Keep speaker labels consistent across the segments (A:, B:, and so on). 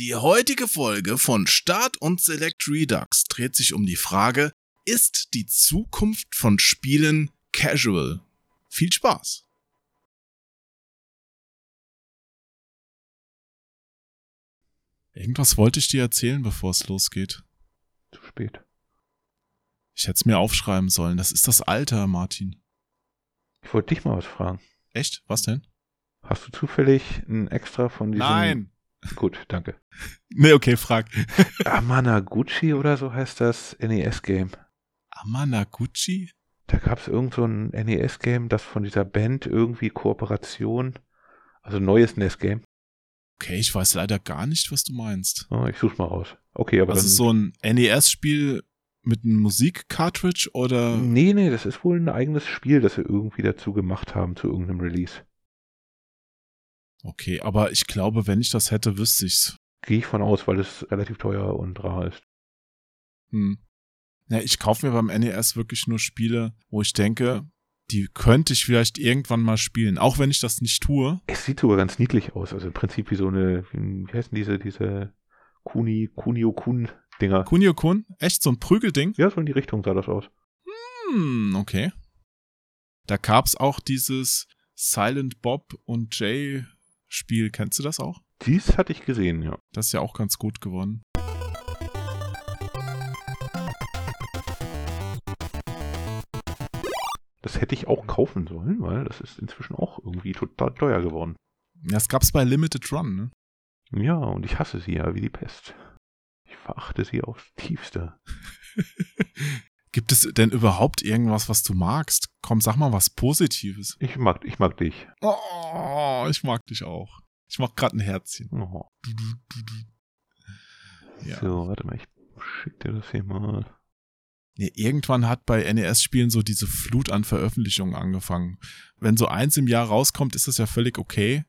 A: Die heutige Folge von Start und Select Redux dreht sich um die Frage, ist die Zukunft von Spielen casual? Viel Spaß! Irgendwas wollte ich dir erzählen, bevor es losgeht.
B: Zu spät.
A: Ich hätte es mir aufschreiben sollen. Das ist das Alter, Martin.
B: Ich wollte dich mal was fragen.
A: Echt? Was denn?
B: Hast du zufällig ein extra von diesem...
A: Nein.
B: Gut, danke.
A: Nee, okay, frag.
B: Amanaguchi oder so heißt das NES-Game.
A: Amanaguchi?
B: Da gab es irgend so ein NES-Game, das von dieser Band irgendwie Kooperation, also neues NES-Game.
A: Okay, ich weiß leider gar nicht, was du meinst.
B: Oh, ich such's mal raus. Okay, aber
A: Das
B: dann,
A: ist so ein NES-Spiel mit einem Musik-Cartridge oder?
B: Nee, nee, das ist wohl ein eigenes Spiel, das sie irgendwie dazu gemacht haben zu irgendeinem Release.
A: Okay, aber ich glaube, wenn ich das hätte, wüsste ich's.
B: Gehe ich von aus, weil es relativ teuer und rar ist.
A: Hm. Ja, ich kaufe mir beim NES wirklich nur Spiele, wo ich denke, die könnte ich vielleicht irgendwann mal spielen, auch wenn ich das nicht tue.
B: Es sieht sogar ganz niedlich aus. Also im Prinzip wie so eine, wie heißen diese, diese Kuni, Kunio-Kun-Dinger.
A: Kunio-kun? Echt so ein Prügelding?
B: Ja, so in die Richtung sah das aus.
A: Hm, okay. Da gab's auch dieses Silent Bob und Jay Spiel. Kennst du das auch?
B: Dies hatte ich gesehen, ja.
A: Das ist ja auch ganz gut geworden.
B: Das hätte ich auch kaufen sollen, weil das ist inzwischen auch irgendwie total teuer geworden.
A: Ja, das gab's bei Limited Run, ne?
B: Ja, und ich hasse sie ja wie die Pest. Ich verachte sie aufs Tiefste.
A: Gibt es denn überhaupt irgendwas, was du magst? Komm, sag mal was Positives.
B: Ich mag, ich mag dich.
A: Oh, ich mag dich auch. Ich mach grad ein Herzchen.
B: Oh.
A: Du, du, du. Ja.
B: So, warte mal, ich schick dir das hier mal.
A: Nee, irgendwann hat bei NES-Spielen so diese Flut an Veröffentlichungen angefangen. Wenn so eins im Jahr rauskommt, ist das ja völlig okay.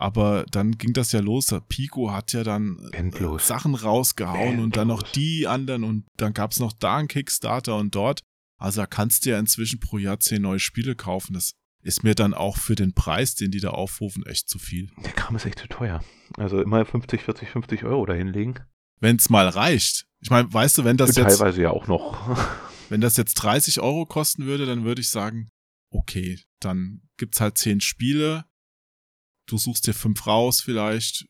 A: Aber dann ging das ja los. Pico hat ja dann äh,
B: Endlos.
A: Sachen rausgehauen und dann noch
B: Endlos.
A: die anderen und dann gab's noch da einen Kickstarter und dort. Also da kannst du ja inzwischen pro Jahr zehn neue Spiele kaufen. Das ist mir dann auch für den Preis, den die da aufrufen, echt zu viel.
B: Der Kram ist echt zu teuer. Also immer 50, 40, 50 Euro dahinlegen.
A: Wenn's mal reicht. Ich meine, weißt du, wenn das
B: Und
A: jetzt
B: teilweise ja auch noch.
A: Wenn das jetzt 30 Euro kosten würde, dann würde ich sagen, okay, dann gibt's halt 10 Spiele. Du suchst dir fünf raus vielleicht.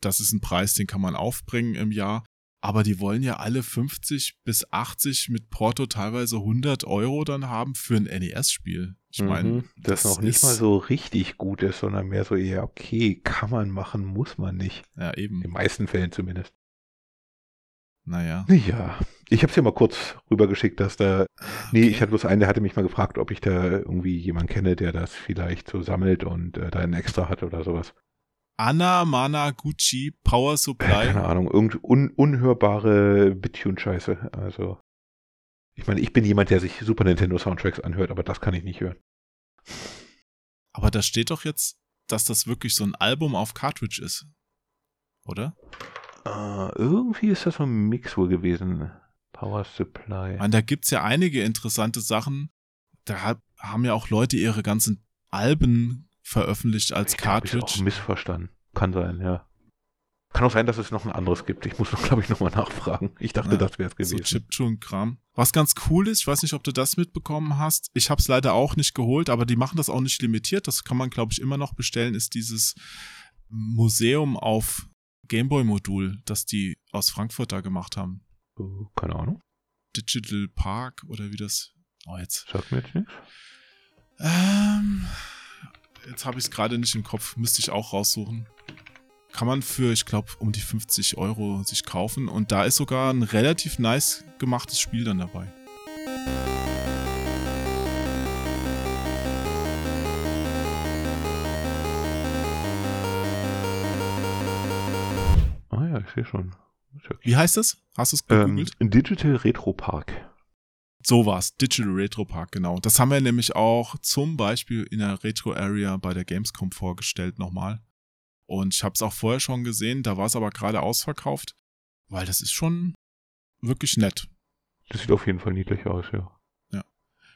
A: Das ist ein Preis, den kann man aufbringen im Jahr. Aber die wollen ja alle 50 bis 80 mit Porto teilweise 100 Euro dann haben für ein NES-Spiel. Ich meine,
B: Mhm, das, noch nicht mal so richtig gut ist, sondern mehr so eher, okay, kann man machen, muss man nicht.
A: Ja,
B: In
A: eben.
B: den meisten Fällen zumindest.
A: Naja.
B: Ja, ich habe es dir mal kurz rübergeschickt, dass da. Nee, ich hatte bloß einen, der hatte mich mal gefragt, ob ich da irgendwie jemanden kenne, der das vielleicht so sammelt und äh, da ein extra hat oder sowas.
A: Anna Mana Gucci Power
B: Äh,
A: Supply.
B: keine Ahnung, irgend un unhörbare Bittune-Scheiße. Also. Ich meine, ich bin jemand, der sich Super Nintendo Soundtracks anhört, aber das kann ich nicht hören.
A: Aber da steht doch jetzt, dass das wirklich so ein Album auf Cartridge ist. Oder?
B: Äh, irgendwie ist das so ein Mix wohl gewesen. Power Supply.
A: Meine, da gibt's ja einige interessante Sachen. Da hab, haben ja auch Leute ihre ganzen Alben veröffentlicht als
B: Ich glaub, ich auch
A: Cartridge.
B: missverstanden. Kann sein, ja. Kann auch sein, dass es noch ein anderes gibt. Ich muss glaube ich, nochmal nachfragen. Ich dachte,
A: Ja,
B: das wäre es
A: So
B: gewesen.
A: Chiptune-Kram. Was ganz cool ist, ich weiß nicht, ob du das mitbekommen hast. Ich habe es leider auch nicht geholt, aber die machen das auch nicht limitiert. Das kann man, glaube ich, immer noch bestellen. Ist dieses Museum auf Gameboy-Modul, das die aus Frankfurt da gemacht haben.
B: Oh, keine Ahnung.
A: Digital Park oder wie das. Oh, jetzt.
B: Sagt mir jetzt nichts.
A: Ähm, jetzt habe ich es gerade nicht im Kopf. Müsste ich auch raussuchen. Kann man für, ich glaube, um die 50 Euro sich kaufen. Und da ist sogar ein relativ nice gemachtes Spiel dann dabei.
B: Ich sehe schon. Ja-
A: Wie heißt es? Hast du es
B: Ähm,
A: gegoogelt?
B: Digital Retro Park.
A: So war's. Digital Retro Park, genau. Das haben wir nämlich auch zum Beispiel in der Retro Area bei der Gamescom vorgestellt nochmal. Und ich habe es auch vorher schon gesehen, da war es aber gerade ausverkauft, weil das ist schon wirklich nett.
B: Das sieht auf jeden Fall niedlich aus, ja.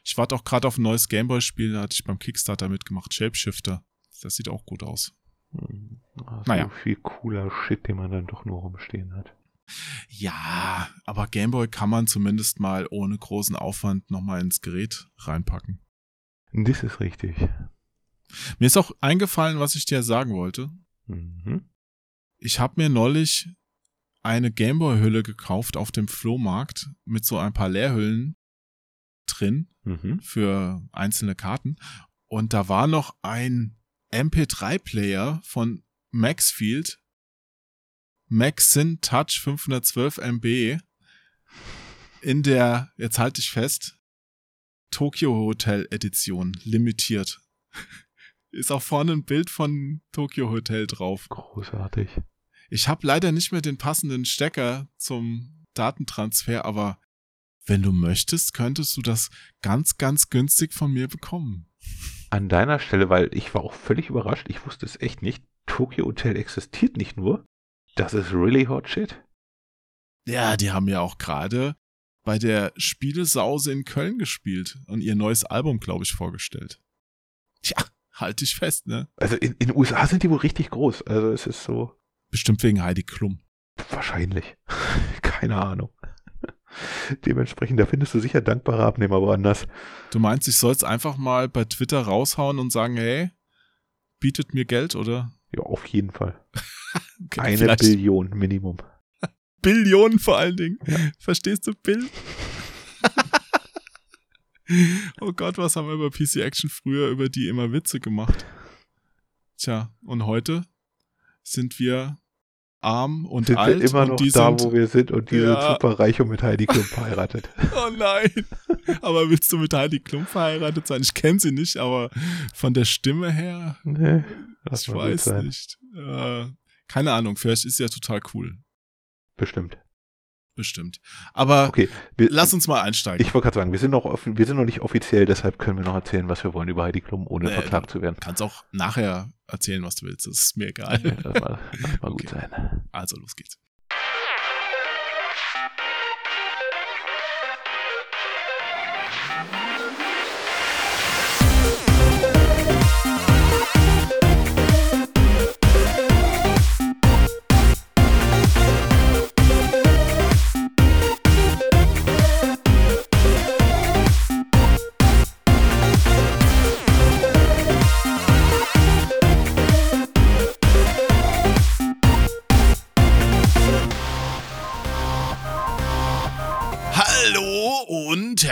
A: Ich warte auch gerade auf ein neues Gameboy-Spiel, da hatte ich beim Kickstarter mitgemacht, Shapeshifter. Das sieht auch gut aus.
B: Hm. Oh,
A: Naja.
B: Viel cooler Shit, den man dann doch nur rumstehen hat.
A: Ja, aber Gameboy kann man zumindest mal ohne großen Aufwand nochmal ins Gerät reinpacken.
B: Das ist richtig.
A: Mir ist auch eingefallen, was ich dir sagen wollte.
B: Mhm.
A: Ich habe mir neulich eine Gameboy-Hülle gekauft auf dem Flohmarkt mit so ein paar Leerhüllen drin
B: Mhm.
A: für einzelne Karten. Und da war noch ein MP3-Player von Maxfield. Maxin Touch 512 MB in der, jetzt halte ich fest, Tokyo Hotel Edition, limitiert. Ist auch vorne ein Bild von Tokyo Hotel drauf.
B: Großartig.
A: Ich habe leider nicht mehr den passenden Stecker zum Datentransfer, aber wenn du möchtest, könntest du das ganz, ganz günstig von mir bekommen.
B: An deiner Stelle, weil ich war auch völlig überrascht, ich wusste es echt nicht. Tokyo Hotel existiert nicht nur. Das ist really hot shit.
A: Ja, die haben ja auch gerade bei der Spielesause in Köln gespielt und ihr neues Album, glaube ich, vorgestellt. Tja, halt dich fest, ne?
B: Also in, in den USA sind die wohl richtig groß. Also es ist so
A: Bestimmt wegen Heidi Klum.
B: wahrscheinlich. Keine Ahnung. Dementsprechend, da findest du sicher dankbare Abnehmer woanders.
A: Du meinst, ich soll's einfach mal bei Twitter raushauen und sagen, hey, bietet mir Geld oder?
B: Ja, auf jeden Fall.
A: Okay,
B: Eine
A: vielleicht
B: Billion Minimum.
A: Billionen vor allen Dingen. Verstehst du, Bill? oh Gott, was haben wir über PC Action früher über die immer Witze gemacht? Tja, und heute sind wir arm und
B: Sind
A: alt
B: wir immer
A: und
B: noch
A: die
B: da,
A: sind,
B: wo wir sind und die
A: Ja.
B: sind super reich und mit Heidi Klum verheiratet.
A: Oh nein. Aber willst du mit Heidi Klum verheiratet sein? Ich kenne sie nicht, aber von der Stimme her,
B: nee,
A: ich weiß nicht. Äh, keine Ahnung, vielleicht ist sie ja total cool.
B: Bestimmt.
A: Bestimmt. Aber
B: Okay, wir,
A: lass uns mal einsteigen.
B: ich wollte gerade sagen, wir sind, noch, off- wir sind noch nicht offiziell, deshalb können wir noch erzählen, was wir wollen über Heidi Klum, ohne
A: Nee,
B: verklagt zu werden.
A: kannst auch nachher erzählen, was du willst. Das ist mir egal.
B: Lass mal, lass mal gut
A: Okay.
B: sein.
A: Also, los geht's.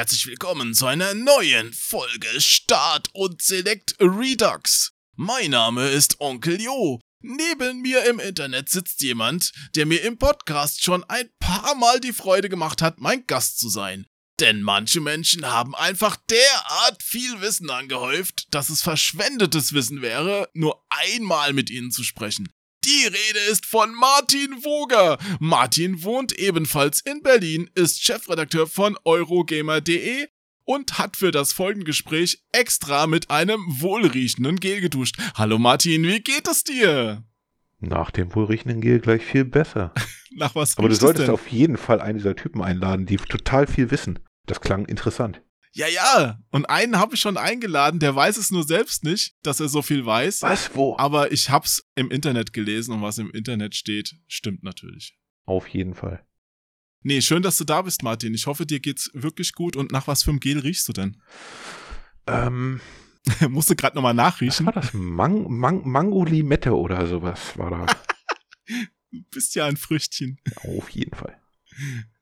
A: Herzlich willkommen zu einer neuen Folge Start und Select Redux. Mein Name ist Onkel Jo. Neben mir im Internet sitzt jemand, der mir im Podcast schon ein paar Mal die Freude gemacht hat, mein Gast zu sein. Denn manche Menschen haben einfach derart viel Wissen angehäuft, dass es verschwendetes Wissen wäre, nur einmal mit ihnen zu sprechen. Die Rede ist von Martin Woger. Martin wohnt ebenfalls in Berlin, ist Chefredakteur von Eurogamer.de und hat für das Folgengespräch extra mit einem wohlriechenden Gel geduscht. Hallo Martin, wie geht es dir?
B: Nach dem wohlriechenden Gel gleich viel besser.
A: Nach was
B: Aber du solltest
A: denn?
B: auf jeden Fall einen dieser Typen einladen, die total viel wissen. Das klang interessant.
A: Ja, ja. Und einen habe ich schon eingeladen, der weiß es nur selbst nicht, dass er so viel weiß.
B: Was? Wo?
A: Aber ich hab's im Internet gelesen und was im Internet steht, stimmt natürlich.
B: Auf jeden Fall.
A: Nee, schön, dass du da bist, Martin. Ich hoffe, dir geht's wirklich gut. Und nach was für einem Gel riechst du denn?
B: Ähm,
A: Musst du gerade nochmal
B: was
A: nachriechen?
B: war das? Mang Mang Mango Limette oder sowas war da.
A: Du bist ja ein Früchtchen.
B: Auf jeden Fall.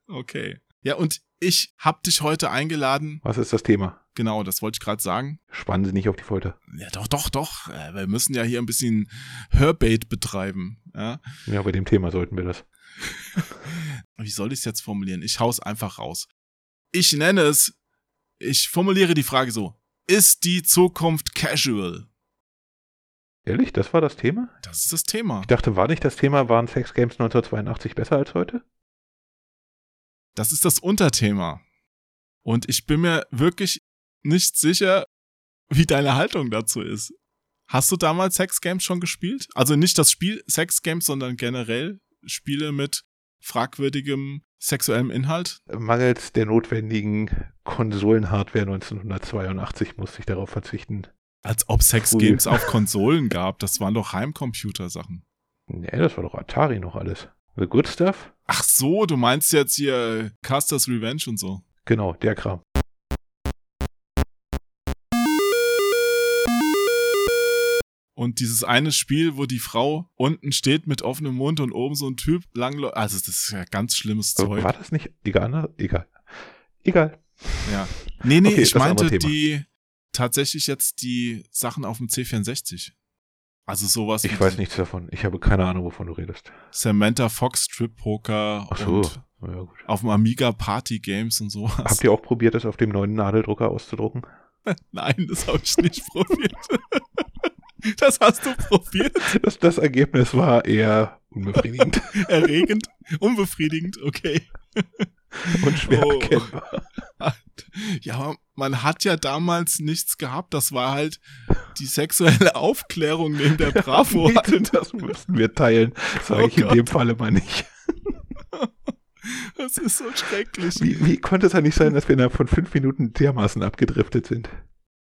A: Okay. Ja, und ich hab dich heute eingeladen.
B: Was ist das Thema?
A: Genau, das wollte ich gerade sagen.
B: Spannen Sie nicht auf die Folter.
A: Ja, doch, doch, doch. Äh, Wir müssen ja hier ein bisschen Hörbait betreiben. Ja?
B: Ja, bei dem Thema sollten wir das.
A: Wie soll ich es jetzt formulieren? Ich hau's einfach raus. Ich nenne es, ich formuliere die Frage so. Ist die Zukunft casual?
B: Ehrlich, das war das Thema?
A: Das ist das Thema.
B: Ich dachte, war nicht das Thema, waren Sex Games 1982 besser als heute?
A: Das ist das Unterthema. Und ich bin mir wirklich nicht sicher, wie deine Haltung dazu ist. Hast du damals Sex Games schon gespielt? Also nicht das Spiel Sex Games, sondern generell Spiele mit fragwürdigem sexuellem Inhalt?
B: Mangels der notwendigen Konsolenhardware 1982 musste ich darauf verzichten.
A: Als ob Sex. Games auf Konsolen gab. Das waren doch Heimcomputer-Sachen.
B: Nee, das war doch Atari noch alles. The Good Stuff?
A: Ach so, du meinst jetzt hier Custer's Revenge und so.
B: Genau, der Kram.
A: Und dieses eine Spiel, wo die Frau unten steht mit offenem Mund und oben so ein Typ langläuft. Also, das ist ja ganz schlimmes Zeug.
B: War das nicht? Egal, ne? Egal. Egal.
A: Ja. Nee, nee, okay, ich meinte die tatsächlich jetzt die Sachen auf dem C64. Also sowas.
B: Ich weiß nichts davon. Ich habe keine Ahnung, wovon du redest.
A: Samantha Fox Strip Poker
B: Ach so. und ja,
A: auf dem Amiga Party Games und sowas.
B: Habt ihr auch probiert, das auf dem neuen Nadeldrucker auszudrucken?
A: Nein, das habe ich nicht probiert. Das hast du probiert?
B: Das, das Ergebnis war eher unbefriedigend.
A: Erregend, unbefriedigend, okay.
B: Und schwer oh. erkennbar.
A: Ja, man hat ja damals nichts gehabt. Das war halt die sexuelle Aufklärung neben der Bravo.
B: Ja, das müssen wir teilen, sage oh ich Gott. in dem Falle mal nicht.
A: Das ist so schrecklich.
B: Wie, wie konnte es ja nicht sein, dass wir innerhalb von fünf Minuten dermaßen abgedriftet sind?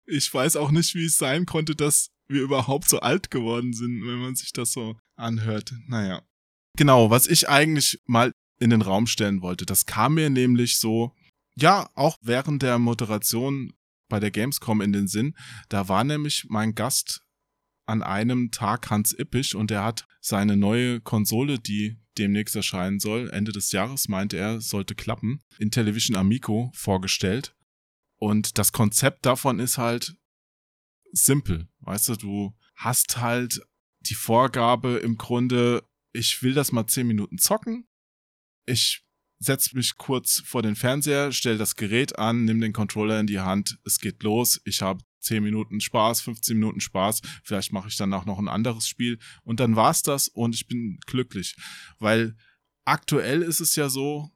A: Ich weiß auch nicht, wie es sein konnte, dass wir überhaupt so alt geworden sind, wenn man sich das so anhört. Naja. Genau, was ich eigentlich mal in den Raum stellen wollte, das kam mir nämlich so, ja, auch während der Moderation bei der Gamescom in den Sinn. Da war nämlich mein Gast an einem Tag Hans Ippisch und er hat seine neue Konsole, die demnächst erscheinen soll, Ende des Jahres meinte er, sollte klappen, in Television Amico vorgestellt. Und das Konzept davon ist halt simpel. Weißt du, du hast halt die Vorgabe im Grunde, ich will das mal zehn Minuten zocken. Ich setze mich kurz vor den Fernseher, stell das Gerät an, nimm den Controller in die Hand, es geht los, ich habe 10 Minuten Spaß, 15 Minuten Spaß, vielleicht mache ich danach noch ein anderes Spiel und dann war's das und ich bin glücklich. Weil aktuell ist es ja so,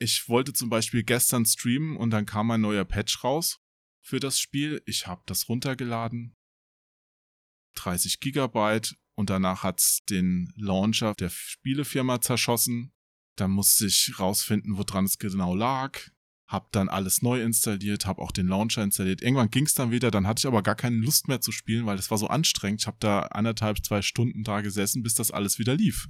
A: ich wollte zum Beispiel gestern streamen und dann kam ein neuer Patch raus für das Spiel. Ich habe das runtergeladen. 30 Gigabyte und danach hat's den Launcher der Spielefirma zerschossen. Dann musste ich rausfinden, woran es genau lag. Hab dann alles neu installiert, hab auch den Launcher installiert. Irgendwann ging's dann wieder, dann hatte ich aber gar keine Lust mehr zu spielen, weil es war so anstrengend. Ich habe da anderthalb, zwei Stunden da gesessen, bis das alles wieder lief.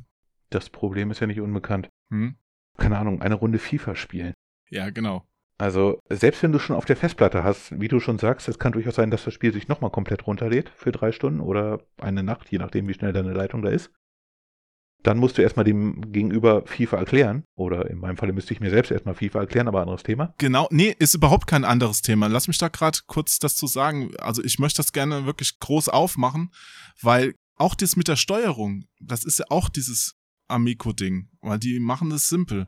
B: Das Problem ist ja nicht unbekannt.
A: Hm?
B: Keine Ahnung, eine Runde FIFA spielen.
A: Ja, genau.
B: Also, selbst wenn du schon auf der Festplatte hast, wie du schon sagst, es kann durchaus sein, dass das Spiel sich nochmal komplett runterlädt für drei Stunden oder eine Nacht, je nachdem, wie schnell deine Leitung da ist. Dann musst du erstmal dem Gegenüber FIFA erklären. Oder in meinem Falle müsste ich mir selbst erstmal FIFA erklären, aber anderes Thema.
A: Genau, nee, ist überhaupt kein anderes Thema. Lass mich da gerade kurz das zu sagen. Also ich möchte das gerne wirklich groß aufmachen, weil auch das mit der Steuerung, das ist ja auch dieses Amico-Ding, weil die machen das simpel.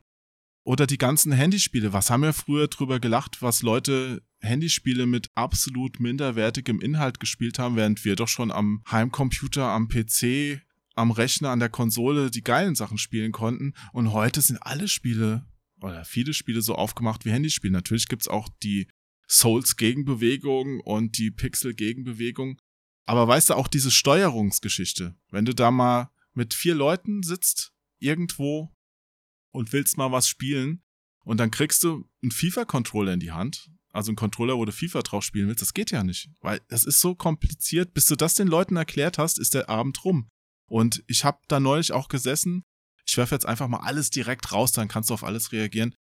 A: Oder die ganzen Handyspiele. Was haben wir früher drüber gelacht, was Leute Handyspiele mit absolut minderwertigem Inhalt gespielt haben, während wir doch schon am Heimcomputer, am PC, am Rechner, an der Konsole die geilen Sachen spielen konnten. Und heute sind alle Spiele oder viele Spiele so aufgemacht wie Handyspiele. Natürlich gibt's auch die Souls-Gegenbewegung und die Pixel-Gegenbewegung. Aber weißt du, auch diese Steuerungsgeschichte, wenn du da mal mit vier Leuten sitzt, irgendwo und willst mal was spielen und dann kriegst du einen FIFA-Controller in die Hand, also einen Controller, wo du FIFA drauf spielen willst, das geht ja nicht, weil das ist so kompliziert. Bis du das den Leuten erklärt hast, ist der Abend rum. Und ich habe da neulich auch gesessen, ich werfe jetzt einfach mal alles direkt raus, dann kannst du auf alles reagieren.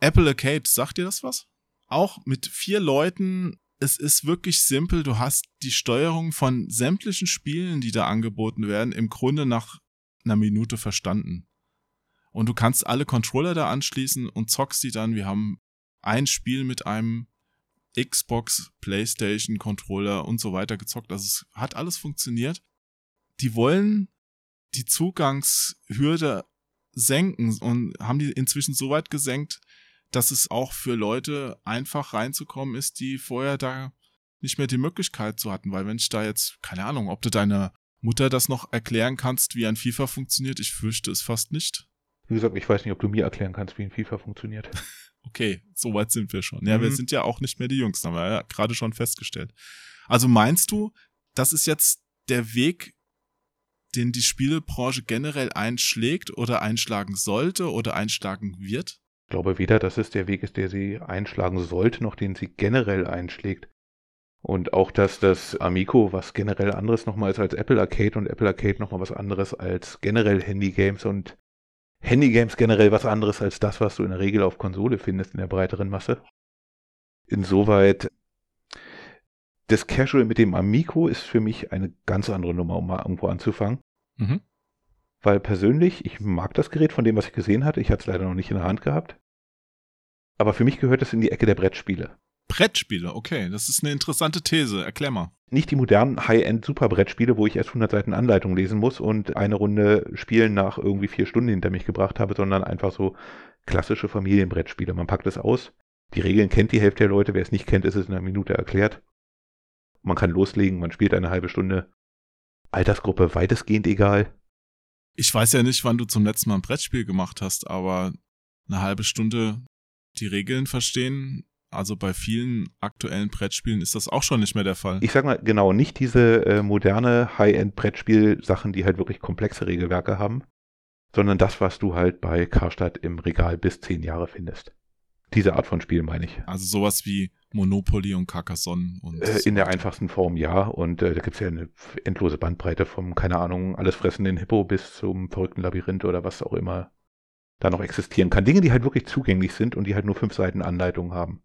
A: Apple Arcade, sagt dir das was? Auch mit vier Leuten, es ist wirklich simpel, du hast die Steuerung von sämtlichen Spielen, die da angeboten werden, im Grunde nach einer Minute verstanden. Und du kannst alle Controller da anschließen und zockst die dann. Wir haben ein Spiel mit einem Xbox, PlayStation Controller und so weiter gezockt. Also es hat alles funktioniert. Die wollen die Zugangshürde senken und haben die inzwischen so weit gesenkt, dass es auch für Leute einfach reinzukommen ist, die vorher da nicht mehr die Möglichkeit zu hatten. Weil wenn ich da jetzt, keine Ahnung, ob du deiner Mutter das noch erklären kannst, wie ein FIFA funktioniert, ich fürchte es fast nicht.
B: Wie gesagt, ich weiß nicht, ob du mir erklären kannst, wie ein FIFA funktioniert.
A: Okay, so weit sind wir schon. Ja, mhm. wir sind ja auch nicht mehr die Jüngsten, haben wir ja gerade schon festgestellt. Also meinst du, das ist jetzt der Weg, den die Spielebranche generell einschlägt oder einschlagen sollte oder einschlagen wird?
B: Ich glaube weder, dass es der Weg ist, der sie einschlagen sollte, noch den sie generell einschlägt. Und auch, dass das Amico was generell anderes nochmal ist als Apple Arcade und Apple Arcade nochmal was anderes als generell Handy-Games und Handy-Games generell was anderes als das, was du in der Regel auf Konsole findest in der breiteren Masse. Insoweit, das Casual mit dem Amico ist für mich eine ganz andere Nummer, um mal irgendwo anzufangen. Mhm. Weil persönlich, ich mag das Gerät von dem, was ich gesehen hatte. Ich hatte es leider noch nicht in der Hand gehabt. Aber für mich gehört es in die Ecke der Brettspiele.
A: Brettspiele, okay, das ist eine interessante These. Erklär mal.
B: Nicht die modernen High-End-Super-Brettspiele, wo ich erst 100 Seiten Anleitung lesen muss und eine Runde Spielen nach irgendwie vier Stunden hinter mich gebracht habe, sondern einfach so klassische Familienbrettspiele. Man packt es aus. Die Regeln kennt die Hälfte der Leute. Wer es nicht kennt, ist es in einer Minute erklärt. Man kann loslegen, man spielt eine halbe Stunde. Altersgruppe weitestgehend egal.
A: Ich weiß ja nicht, wann du zum letzten Mal ein Brettspiel gemacht hast, aber eine halbe Stunde die Regeln verstehen also bei vielen aktuellen Brettspielen ist das auch schon nicht mehr der Fall.
B: Ich sag mal, genau, nicht diese äh, moderne High-End-Brettspiel-Sachen, die halt wirklich komplexe Regelwerke haben, sondern das, was du halt bei Karstadt im Regal bis zehn Jahre findest. Diese Art von Spiel meine ich.
A: Also sowas wie Monopoly und Carcassonne und.
B: Äh, in der einfachsten Form ja. Und äh, da gibt's ja eine endlose Bandbreite vom, keine Ahnung, alles fressenden Hippo bis zum verrückten Labyrinth oder was auch immer da noch existieren kann. Dinge, die halt wirklich zugänglich sind und die halt nur fünf Seiten Anleitung haben.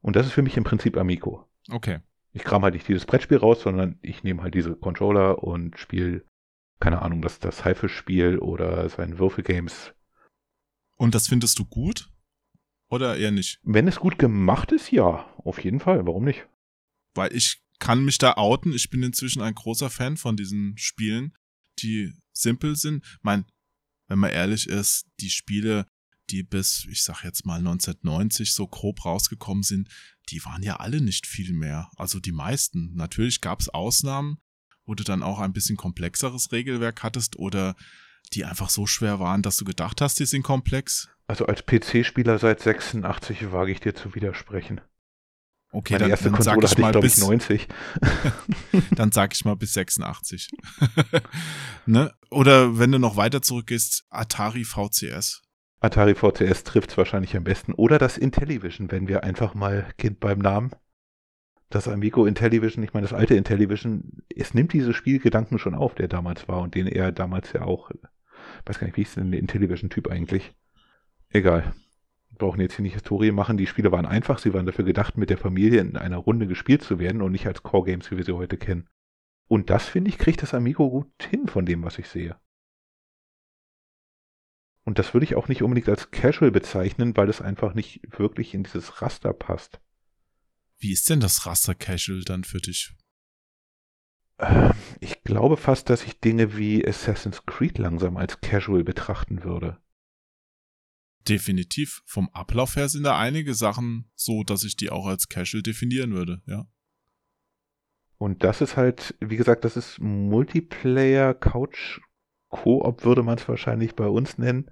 B: Und das ist für mich im Prinzip Amico.
A: Okay.
B: Ich kram halt nicht dieses Brettspiel raus, sondern ich nehme halt diese Controller und spiele, keine Ahnung, das, das Haifisch-Spiel oder sein Würfelgames.
A: Und das findest du gut? Oder eher nicht?
B: Wenn es gut gemacht ist, ja. Auf jeden Fall. Warum nicht?
A: Weil ich kann mich da outen. Ich bin inzwischen ein großer Fan von diesen Spielen, die simpel sind. Mein, wenn man ehrlich ist, die Spiele, die bis, ich sag jetzt mal 1990 so grob rausgekommen sind, die waren ja alle nicht viel mehr. Also die meisten. Natürlich gab es Ausnahmen, wo du dann auch ein bisschen komplexeres Regelwerk hattest oder die einfach so schwer waren, dass du gedacht hast, die sind komplex.
B: Also als PC-Spieler seit 86 wage ich dir zu widersprechen.
A: Okay,
B: Meine dann, erste dann Konsole sag ich mal ich, bis ich 90.
A: dann sag ich mal bis 86. ne? Oder wenn du noch weiter zurückgehst, Atari VCS.
B: Atari VCS trifft es wahrscheinlich am besten. Oder das Intellivision, wenn wir einfach mal Kind beim Namen. Das Amigo Intellivision, ich meine das alte Intellivision, es nimmt diese Spielgedanken schon auf, der damals war und den er damals ja auch, weiß gar nicht, wie ist denn der Intellivision-Typ eigentlich? Egal. Wir brauchen jetzt hier nicht Historie machen. Die Spiele waren einfach, sie waren dafür gedacht, mit der Familie in einer Runde gespielt zu werden und nicht als Core-Games, wie wir sie heute kennen. Und das, finde ich, kriegt das Amigo gut hin von dem, was ich sehe. Und das würde ich auch nicht unbedingt als Casual bezeichnen, weil es einfach nicht wirklich in dieses Raster passt.
A: Wie ist denn das Raster Casual dann für dich?
B: Ähm, ich glaube fast, dass ich Dinge wie Assassin's Creed langsam als Casual betrachten würde.
A: Definitiv. Vom Ablauf her sind da einige Sachen so, dass ich die auch als Casual definieren würde, ja.
B: Und das ist halt, wie gesagt, das ist Multiplayer Couch Koop würde man es wahrscheinlich bei uns nennen.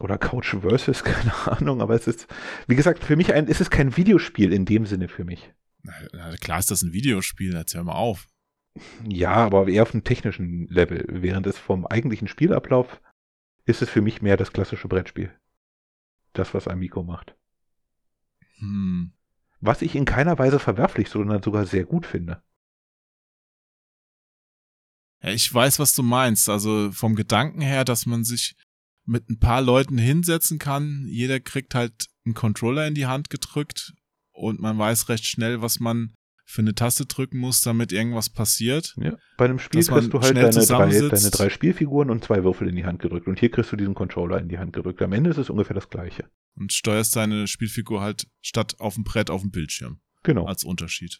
B: Oder Couch Versus, keine Ahnung, aber es ist, wie gesagt, für mich ein, ist es kein Videospiel in dem Sinne für mich.
A: Na, klar ist das ein Videospiel, erzähl mal auf.
B: Ja, aber eher auf einem technischen Level. Während es vom eigentlichen Spielablauf ist es für mich mehr das klassische Brettspiel. Das, was Amico macht. Hm. Was ich in keiner Weise verwerflich, sondern sogar sehr gut finde.
A: Ja, ich weiß, was du meinst. Also vom Gedanken her, dass man sich mit ein paar Leuten hinsetzen kann. Jeder kriegt halt einen Controller in die Hand gedrückt und man weiß recht schnell, was man für eine Taste drücken muss, damit irgendwas passiert.
B: Ja, bei einem Spiel kriegst du halt deine drei, deine drei Spielfiguren und zwei Würfel in die Hand gedrückt. Und hier kriegst du diesen Controller in die Hand gedrückt. Am Ende ist es ungefähr das gleiche.
A: Und steuerst deine Spielfigur halt statt auf dem Brett auf dem Bildschirm.
B: Genau.
A: Als Unterschied.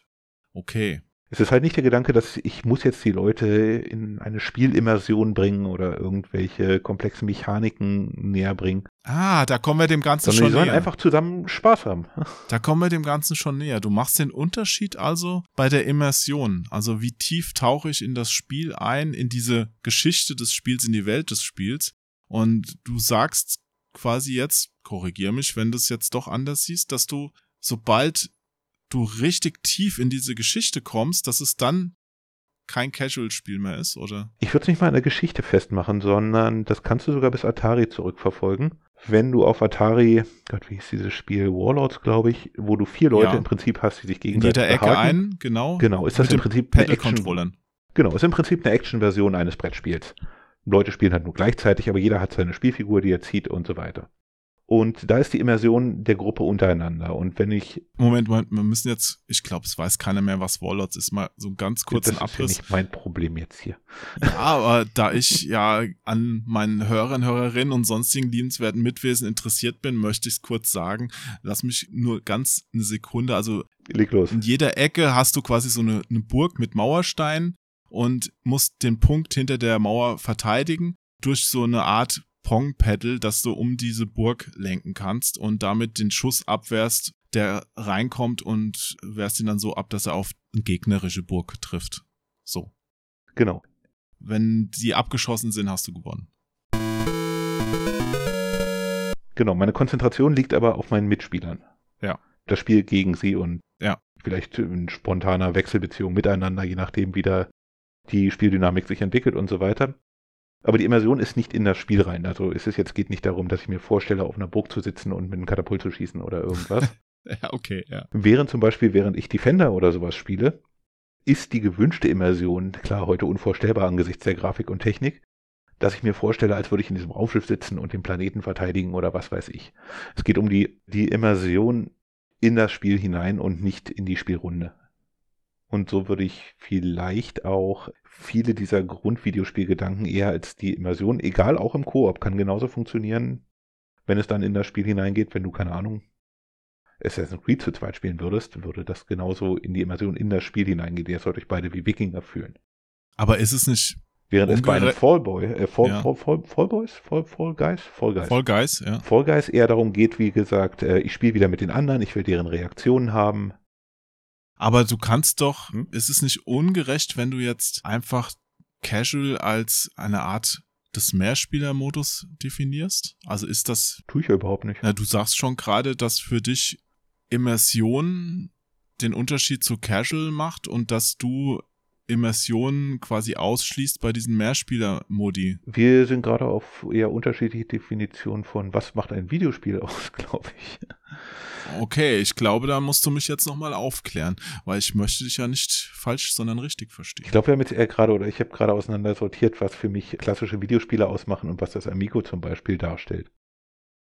A: Okay.
B: Es ist halt nicht der Gedanke, dass ich muss jetzt die Leute in eine Spielimmersion bringen oder irgendwelche komplexen Mechaniken näher bringen.
A: Ah, da kommen wir dem Ganzen
B: Sondern
A: schon
B: die sollen
A: näher.
B: einfach zusammen Spaß haben.
A: Da kommen wir dem Ganzen schon näher. Du machst den Unterschied also bei der Immersion. Also wie tief tauche ich in das Spiel ein, in diese Geschichte des Spiels, in die Welt des Spiels. Und du sagst quasi jetzt, korrigier mich, wenn du es jetzt doch anders siehst, dass du sobald du richtig tief in diese Geschichte kommst, dass es dann kein Casual-Spiel mehr ist, oder?
B: Ich würde es nicht mal an der Geschichte festmachen, sondern das kannst du sogar bis Atari zurückverfolgen. wenn du auf Atari, Gott, wie hieß dieses Spiel? Warlords, glaube ich, wo du vier Leute
A: Ja.
B: im Prinzip hast, die sich
A: In
B: gegenseitig
A: jeder Ecke
B: behaken.
A: ein, genau.
B: Genau, ist das im Prinzip eine Action. Genau, ist im Prinzip eine Action-Version eines Brettspiels. Leute spielen halt nur gleichzeitig, aber jeder hat seine Spielfigur, die er zieht und so weiter. Und da ist die Immersion der Gruppe untereinander. Und wenn ich,
A: Moment, Moment, wir müssen jetzt, ich glaube, es weiß keiner mehr, was Warlords ist, mal so einen ganz kurzen
B: das ist ja
A: Abriss.
B: nicht mein Problem jetzt hier.
A: Ja, aber da ich ja an meinen Hörern, Hörerinnen und sonstigen liebenswerten Mitwesen interessiert bin, möchte ich es kurz sagen. Lass mich nur ganz eine Sekunde. Also
B: Leg los.
A: in jeder Ecke hast du quasi so eine, eine Burg mit Mauersteinen und musst den Punkt hinter der Mauer verteidigen durch so eine Art Pong-Pedal, dass du um diese Burg lenken kannst und damit den Schuss abwehrst, der reinkommt und wehrst ihn dann so ab, dass er auf eine gegnerische Burg trifft. So.
B: Genau.
A: Wenn die abgeschossen sind, hast du gewonnen.
B: Genau, meine Konzentration liegt aber auf meinen Mitspielern.
A: Ja.
B: Das Spiel gegen sie und
A: Ja.
B: vielleicht in spontaner Wechselbeziehung miteinander, je nachdem, wie da die Spieldynamik sich entwickelt und so weiter. Aber die Immersion ist nicht in das Spiel rein. Also es ist jetzt geht nicht darum, dass ich mir vorstelle, auf einer Burg zu sitzen und mit einem Katapult zu schießen oder irgendwas.
A: Ja, okay, ja.
B: während zum Beispiel, während ich Defender oder sowas spiele, ist die gewünschte Immersion, klar, heute unvorstellbar angesichts der Grafik und Technik, dass ich mir vorstelle, als würde ich in diesem Raumschiff sitzen und den Planeten verteidigen oder was weiß ich. Es geht um die, die Immersion in das Spiel hinein und nicht in die Spielrunde. Und so würde ich vielleicht auch viele dieser Grundvideospielgedanken eher als die Immersion, egal auch im Koop, kann genauso funktionieren, wenn es dann in das Spiel hineingeht, wenn du keine Ahnung Assassin's Creed zu zweit spielen würdest, würde das genauso in die Immersion in das Spiel hineingehen. Ihr sollt euch beide wie Wikinger fühlen.
A: Aber ist es nicht
B: Während es bei einem Fallboy, äh, Fall,
A: Ja.
B: Fall, Fall, Fall Boys, Fall, Fall Guys, Fall Guys.
A: Fall Guys, ja?
B: Fall Guys eher darum geht, wie gesagt, äh, ich spiele wieder mit den anderen, ich will deren Reaktionen haben.
A: Aber du kannst doch,
B: Hm?
A: ist es nicht ungerecht, wenn du jetzt einfach Casual als eine Art des Mehrspielermodus definierst? Also ist das,
B: Tue ich ja überhaupt nicht.
A: na, du sagst schon gerade, dass für dich Immersion den Unterschied zu Casual macht und dass du Immersion quasi ausschließt bei diesen Mehrspieler-Modi.
B: Wir sind gerade auf eher unterschiedliche Definitionen von, was macht ein Videospiel aus, glaube ich.
A: Okay, ich glaube, da musst du mich jetzt nochmal aufklären, weil ich möchte dich ja nicht falsch, sondern richtig verstehen.
B: Ich glaube, wir haben jetzt eher gerade, oder ich habe gerade auseinander sortiert, was für mich klassische Videospiele ausmachen und was das Amigo zum Beispiel darstellt.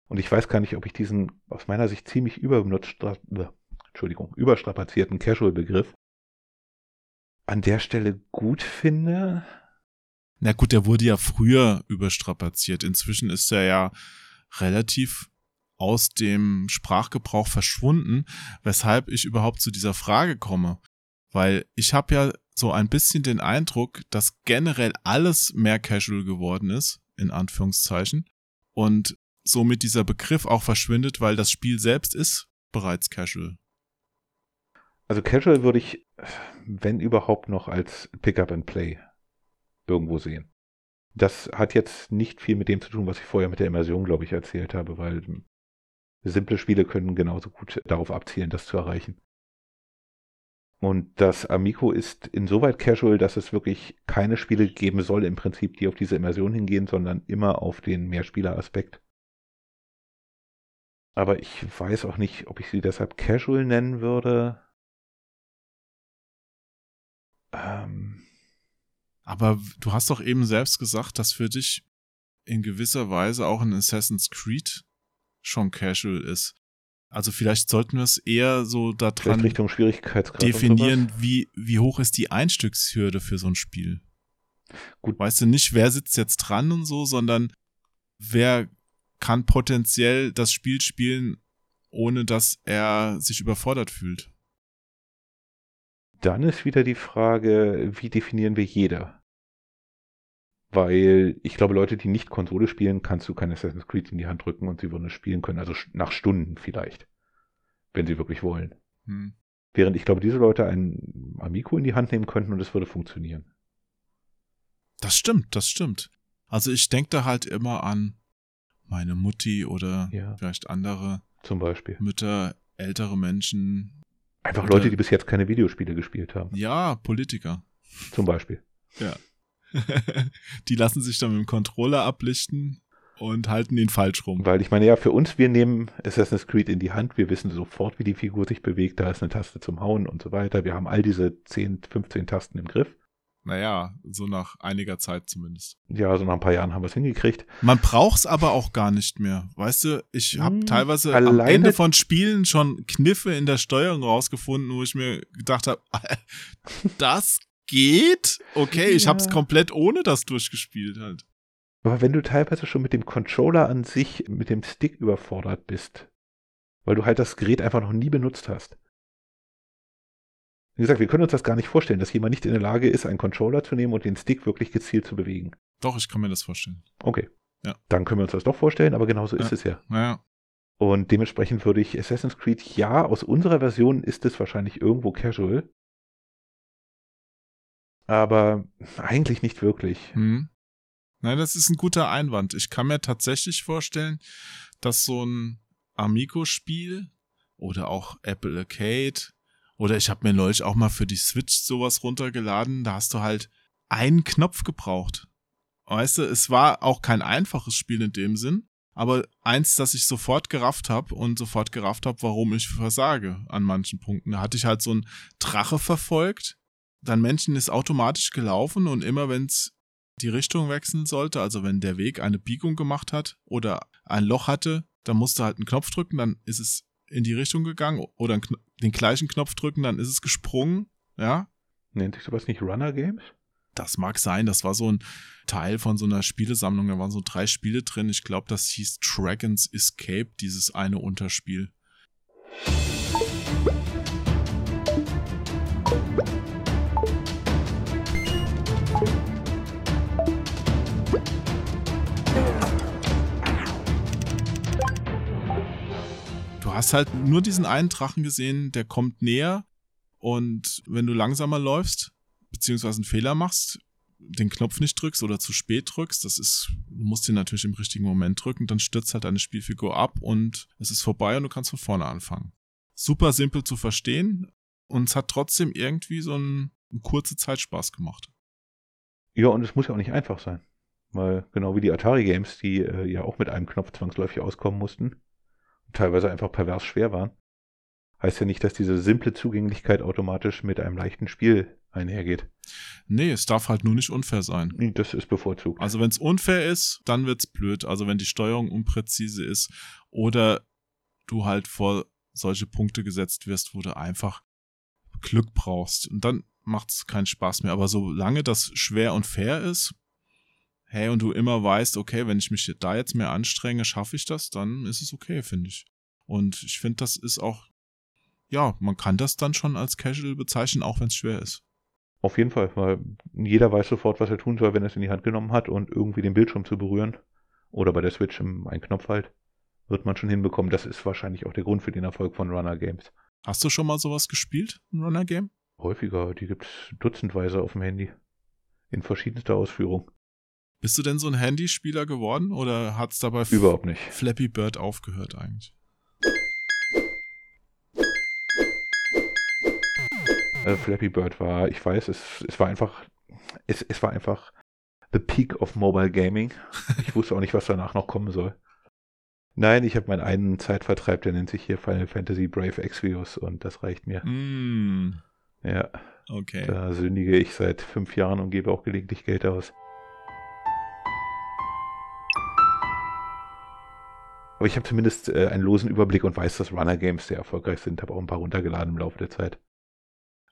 B: Und ich weiß gar nicht, ob ich diesen aus meiner Sicht ziemlich überbenutzt, äh, Entschuldigung, überstrapazierten Casual-Begriff an der Stelle gut finde.
A: Na gut, der wurde ja früher überstrapaziert. Inzwischen ist er ja relativ aus dem Sprachgebrauch verschwunden, weshalb ich überhaupt zu dieser Frage komme. Weil ich habe ja so ein bisschen den Eindruck, dass generell alles mehr casual geworden ist, in Anführungszeichen, und somit dieser Begriff auch verschwindet, weil das Spiel selbst ist bereits casual.
B: Also Casual würde ich, wenn überhaupt noch als Pick-up and Play irgendwo sehen. Das hat jetzt nicht viel mit dem zu tun, was ich vorher mit der Immersion, glaube ich, erzählt habe, weil simple Spiele können genauso gut darauf abzielen, das zu erreichen. Und das Amico ist insoweit casual, dass es wirklich keine Spiele geben soll, im Prinzip, die auf diese Immersion hingehen, sondern immer auf den Mehrspieler-Aspekt. Aber ich weiß auch nicht, ob ich sie deshalb casual nennen würde. Ähm,
A: Aber du hast doch eben selbst gesagt, dass für dich in gewisser Weise auch ein Assassin's Creed schon casual ist. Also vielleicht sollten wir es eher so daran
B: Richtung Schwierigkeitsgrad.
A: definieren, wie, wie hoch ist die Einstiegshürde für so ein Spiel.
B: Gut.
A: Weißt du nicht, wer sitzt jetzt dran und so, sondern wer kann potenziell das Spiel spielen, ohne dass er sich überfordert fühlt.
B: Dann ist wieder die Frage, wie definieren wir jeder? Weil ich glaube, Leute, die nicht Konsole spielen, kannst du kein Assassin's Creed in die Hand drücken und sie würden es spielen können. Also nach Stunden vielleicht. Wenn sie wirklich wollen.
A: Hm.
B: Während ich glaube, diese Leute ein Amico in die Hand nehmen könnten und es würde funktionieren.
A: Das stimmt, das stimmt. Also ich denke da halt immer an meine Mutti oder
B: Ja.
A: vielleicht andere
B: Zum Beispiel.
A: Mütter, ältere Menschen.
B: Einfach Leute, die bis jetzt keine Videospiele gespielt haben.
A: Ja, Politiker.
B: Zum Beispiel.
A: die lassen sich dann mit dem Controller ablichten und halten ihn falsch rum.
B: Weil ich meine, ja, für uns, wir nehmen Assassin's Creed in die Hand, wir wissen sofort, wie die Figur sich bewegt, da ist eine Taste zum Hauen und so weiter. Wir haben all diese 10, 15 Tasten im Griff.
A: Naja, so nach einiger Zeit zumindest.
B: Ja, so nach ein paar Jahren haben wir es hingekriegt.
A: Man braucht's aber auch gar nicht mehr. Weißt du, ich habe
B: Hm,
A: teilweise am
B: alleine-
A: Ende von Spielen schon Kniffe in der Steuerung rausgefunden, wo ich mir gedacht habe, das geht? Okay, ich hab's
B: Ja.
A: komplett ohne das durchgespielt halt.
B: Aber wenn du teilweise schon mit dem Controller an sich, mit dem Stick überfordert bist, weil du halt das Gerät einfach noch nie benutzt hast. Wie gesagt, wir können uns das gar nicht vorstellen, dass jemand nicht in der Lage ist, einen Controller zu nehmen und den Stick wirklich gezielt zu bewegen.
A: Doch, ich kann mir das vorstellen.
B: Okay.
A: Ja.
B: Dann können wir uns das doch vorstellen, aber genauso ist
A: Ja.
B: es ja.
A: Naja,
B: Und dementsprechend würde ich Assassin's Creed, ja, aus unserer Version ist es wahrscheinlich irgendwo casual. Aber eigentlich nicht wirklich.
A: Hm. Nein, das ist ein guter Einwand. Ich kann mir tatsächlich vorstellen, dass so ein Amico-Spiel oder auch Apple Arcade oder ich habe mir neulich auch mal für die Switch sowas runtergeladen, da hast du halt einen Knopf gebraucht. Weißt du, es war auch kein einfaches Spiel in dem Sinn, aber eins, das ich sofort gerafft habe und sofort gerafft habe, warum ich versage an manchen Punkten. Da hatte ich halt so einen Drache verfolgt, dein Männchen ist automatisch gelaufen und immer wenn es die Richtung wechseln sollte, also wenn der Weg eine Biegung gemacht hat oder ein Loch hatte, dann musst du halt einen Knopf drücken, dann ist es in die Richtung gegangen oder den gleichen Knopf drücken, dann ist es gesprungen, ja.
B: Nennt sich sowas nicht Runner Games?
A: Das mag sein, das war so ein Teil von so einer Spielesammlung, da waren so drei Spiele drin. Ich glaube, das hieß Dragon's Escape, dieses eine Unterspiel. Hast halt nur diesen einen Drachen gesehen, der kommt näher und wenn du langsamer läufst, beziehungsweise einen Fehler machst, den Knopf nicht drückst oder zu spät drückst, das ist, du musst ihn natürlich im richtigen Moment drücken, dann stürzt halt deine Spielfigur ab und es ist vorbei und du kannst von vorne anfangen. Super simpel zu verstehen und es hat trotzdem irgendwie so einen, eine kurze Zeit Spaß gemacht.
B: Ja, und es muss ja auch nicht einfach sein. Weil genau wie die Atari-Games, die äh, ja auch mit einem Knopf zwangsläufig auskommen mussten, teilweise einfach pervers schwer waren, heißt ja nicht, dass diese simple Zugänglichkeit automatisch mit einem leichten Spiel einhergeht.
A: Nee, es darf halt nur nicht unfair sein.
B: Das ist bevorzugt.
A: Also wenn es unfair ist, dann wird's blöd. Also wenn die Steuerung unpräzise ist oder du halt vor solche Punkte gesetzt wirst, wo du einfach Glück brauchst. Und dann macht's keinen Spaß mehr. Aber solange das schwer und fair ist, hey, und du immer weißt, okay, wenn ich mich da jetzt mehr anstrenge, schaffe ich das, dann ist es okay, finde ich. Und ich finde, das ist auch, ja, man kann das dann schon als Casual bezeichnen, auch wenn es schwer ist.
B: Auf jeden Fall, weil jeder weiß sofort, was er tun soll, wenn er es in die Hand genommen hat und irgendwie den Bildschirm zu berühren. Oder bei der Switch im einen Knopf halt. Wird man schon hinbekommen. Das ist wahrscheinlich auch der Grund für den Erfolg von Runner Games.
A: Hast du schon mal sowas gespielt, ein Runner-Game?
B: Häufiger, die gibt's dutzendweise auf dem Handy. In verschiedenster Ausführung.
A: Bist du denn so ein Handyspieler geworden oder hat's dabei F-
B: Überhaupt nicht.
A: Flappy Bird aufgehört eigentlich?
B: Äh, Flappy Bird war, ich weiß, es, es war einfach, es, es war einfach the peak of mobile gaming. Ich wusste auch nicht, was danach noch kommen soll. Nein, ich habe meinen einen Zeitvertreib, der nennt sich hier Final Fantasy Brave Exvius und das reicht mir.
A: Mm,
B: Ja,
A: okay.
B: da sündige ich seit fünf Jahren und gebe auch gelegentlich Geld aus. Aber ich habe zumindest äh, einen losen Überblick und weiß, dass Runner Games sehr erfolgreich sind. Habe auch ein paar runtergeladen im Laufe der Zeit.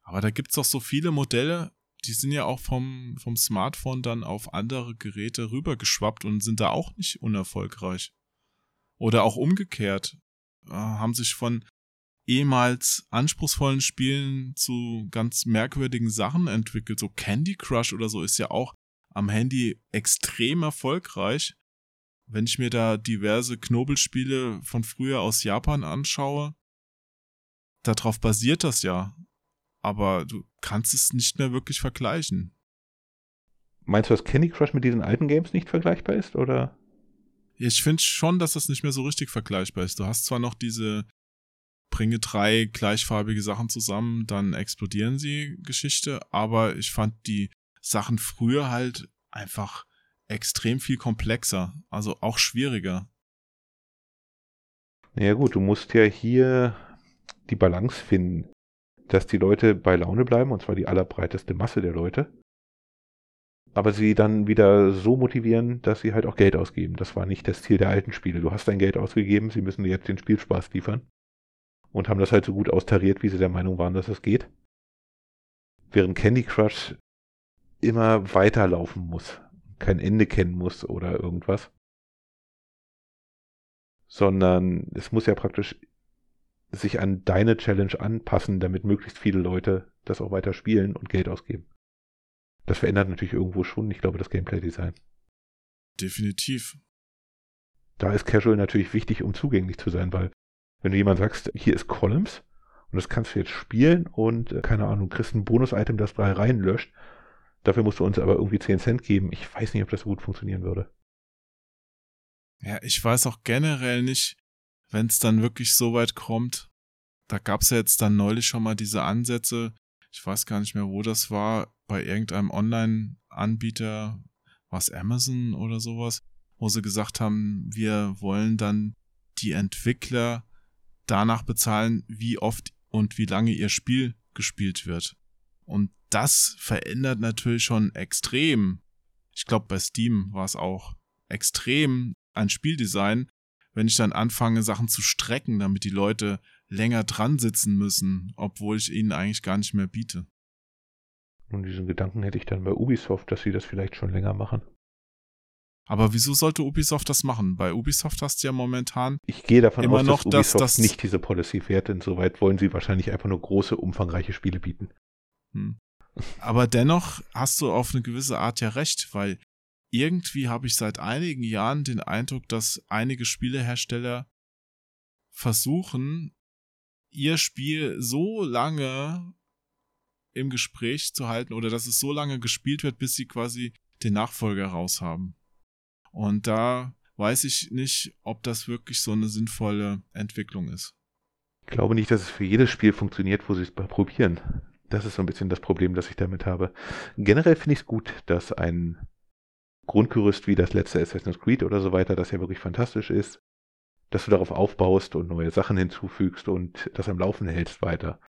A: Aber da gibt's doch so viele Modelle, die sind ja auch vom, vom Smartphone dann auf andere Geräte rübergeschwappt und sind da auch nicht unerfolgreich. Oder auch umgekehrt, äh, haben sich von ehemals anspruchsvollen Spielen zu ganz merkwürdigen Sachen entwickelt. So Candy Crush oder so ist ja auch am Handy extrem erfolgreich. Wenn ich mir da diverse Knobelspiele von früher aus Japan anschaue, darauf basiert das ja. Aber du kannst es nicht mehr wirklich vergleichen.
B: Meinst du, dass Candy Crush mit diesen alten Games nicht vergleichbar ist? Oder?
A: Ich finde schon, dass das nicht mehr so richtig vergleichbar ist. Du hast zwar noch diese bringe drei gleichfarbige Sachen zusammen, dann explodieren sie Geschichte, aber ich fand die Sachen früher halt einfach extrem viel komplexer, also auch schwieriger.
B: Naja gut, du musst ja hier die Balance finden, dass die Leute bei Laune bleiben, und zwar die allerbreiteste Masse der Leute, aber sie dann wieder so motivieren, dass sie halt auch Geld ausgeben. Das war nicht das Ziel der alten Spiele. Du hast dein Geld ausgegeben, sie müssen dir jetzt den Spielspaß liefern und haben das halt so gut austariert, wie sie der Meinung waren, dass es geht. Während Candy Crush immer weiterlaufen muss, kein Ende kennen muss oder irgendwas. Sondern es muss ja praktisch sich an deine Challenge anpassen, damit möglichst viele Leute das auch weiter spielen und Geld ausgeben. Das verändert natürlich irgendwo schon, ich glaube, das Gameplay-Design.
A: Definitiv.
B: Da ist Casual natürlich wichtig, um zugänglich zu sein, weil wenn du jemand sagst, hier ist Columns und das kannst du jetzt spielen und äh, keine Ahnung, kriegst ein Bonus-Item, das drei Reihen löscht, dafür musst du uns aber irgendwie 10 Cent geben. Ich weiß nicht, ob das so gut funktionieren würde.
A: Ja, ich weiß auch generell nicht, wenn es dann wirklich so weit kommt. Da gab es ja jetzt dann neulich schon mal diese Ansätze, ich weiß gar nicht mehr, wo das war, bei irgendeinem Online-Anbieter, was Amazon oder sowas, wo sie gesagt haben, wir wollen dann die Entwickler danach bezahlen, wie oft und wie lange ihr Spiel gespielt wird. Und das verändert natürlich schon extrem. Ich glaube, bei Steam war es auch extrem ein Spieldesign, wenn ich dann anfange, Sachen zu strecken, damit die Leute länger dran sitzen müssen, obwohl ich ihnen eigentlich gar nicht mehr biete.
B: Und diesen Gedanken hätte ich dann bei Ubisoft, dass sie das vielleicht schon länger machen.
A: Aber wieso sollte Ubisoft das machen? Bei Ubisoft hast du ja momentan.
B: Ich gehe davon
A: immer
B: aus,
A: noch,
B: dass Ubisoft
A: dass das
B: nicht diese Policy fährt. Insoweit wollen sie wahrscheinlich einfach nur große, umfangreiche Spiele bieten.
A: Hm. Aber dennoch hast du auf eine gewisse Art ja recht, weil irgendwie habe ich seit einigen Jahren den Eindruck, dass einige Spielehersteller versuchen, ihr Spiel so lange im Gespräch zu halten oder dass es so lange gespielt wird, bis sie quasi den Nachfolger raus haben. Und da weiß ich nicht, ob das wirklich so eine sinnvolle Entwicklung ist.
B: Ich glaube nicht, dass es für jedes Spiel funktioniert, wo sie es mal probieren. Das ist so ein bisschen das Problem, das ich damit habe. Generell finde ich es gut, dass ein Grundgerüst wie das letzte Assassin's Creed oder so weiter, das ja wirklich fantastisch ist, dass du darauf aufbaust und neue Sachen hinzufügst und das am Laufen hältst weiter.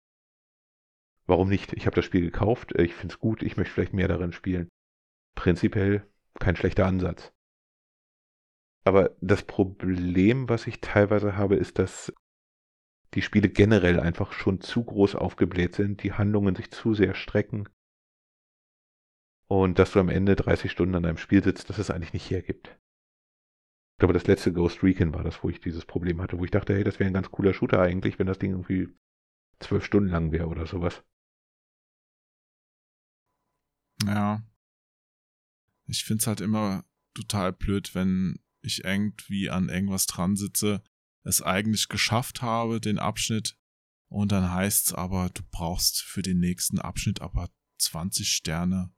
B: Warum nicht? Ich habe das Spiel gekauft, ich finde es gut, ich möchte vielleicht mehr darin spielen. Prinzipiell kein schlechter Ansatz. Aber das Problem, was ich teilweise habe, ist, dass die Spiele generell einfach schon zu groß aufgebläht sind, die Handlungen sich zu sehr strecken und dass du am Ende 30 Stunden an einem Spiel sitzt, das es eigentlich nicht hergibt. Ich glaube, das letzte Ghost Recon war das, wo ich dieses Problem hatte, wo ich dachte, hey, das wäre ein ganz cooler Shooter eigentlich, wenn das Ding irgendwie zwölf Stunden lang wäre oder sowas.
A: Ja. Ich find's halt immer total blöd, wenn ich irgendwie an irgendwas dran sitze, es eigentlich geschafft habe, den Abschnitt, und dann heißt's aber, du brauchst für den nächsten Abschnitt aber 20 Sterne.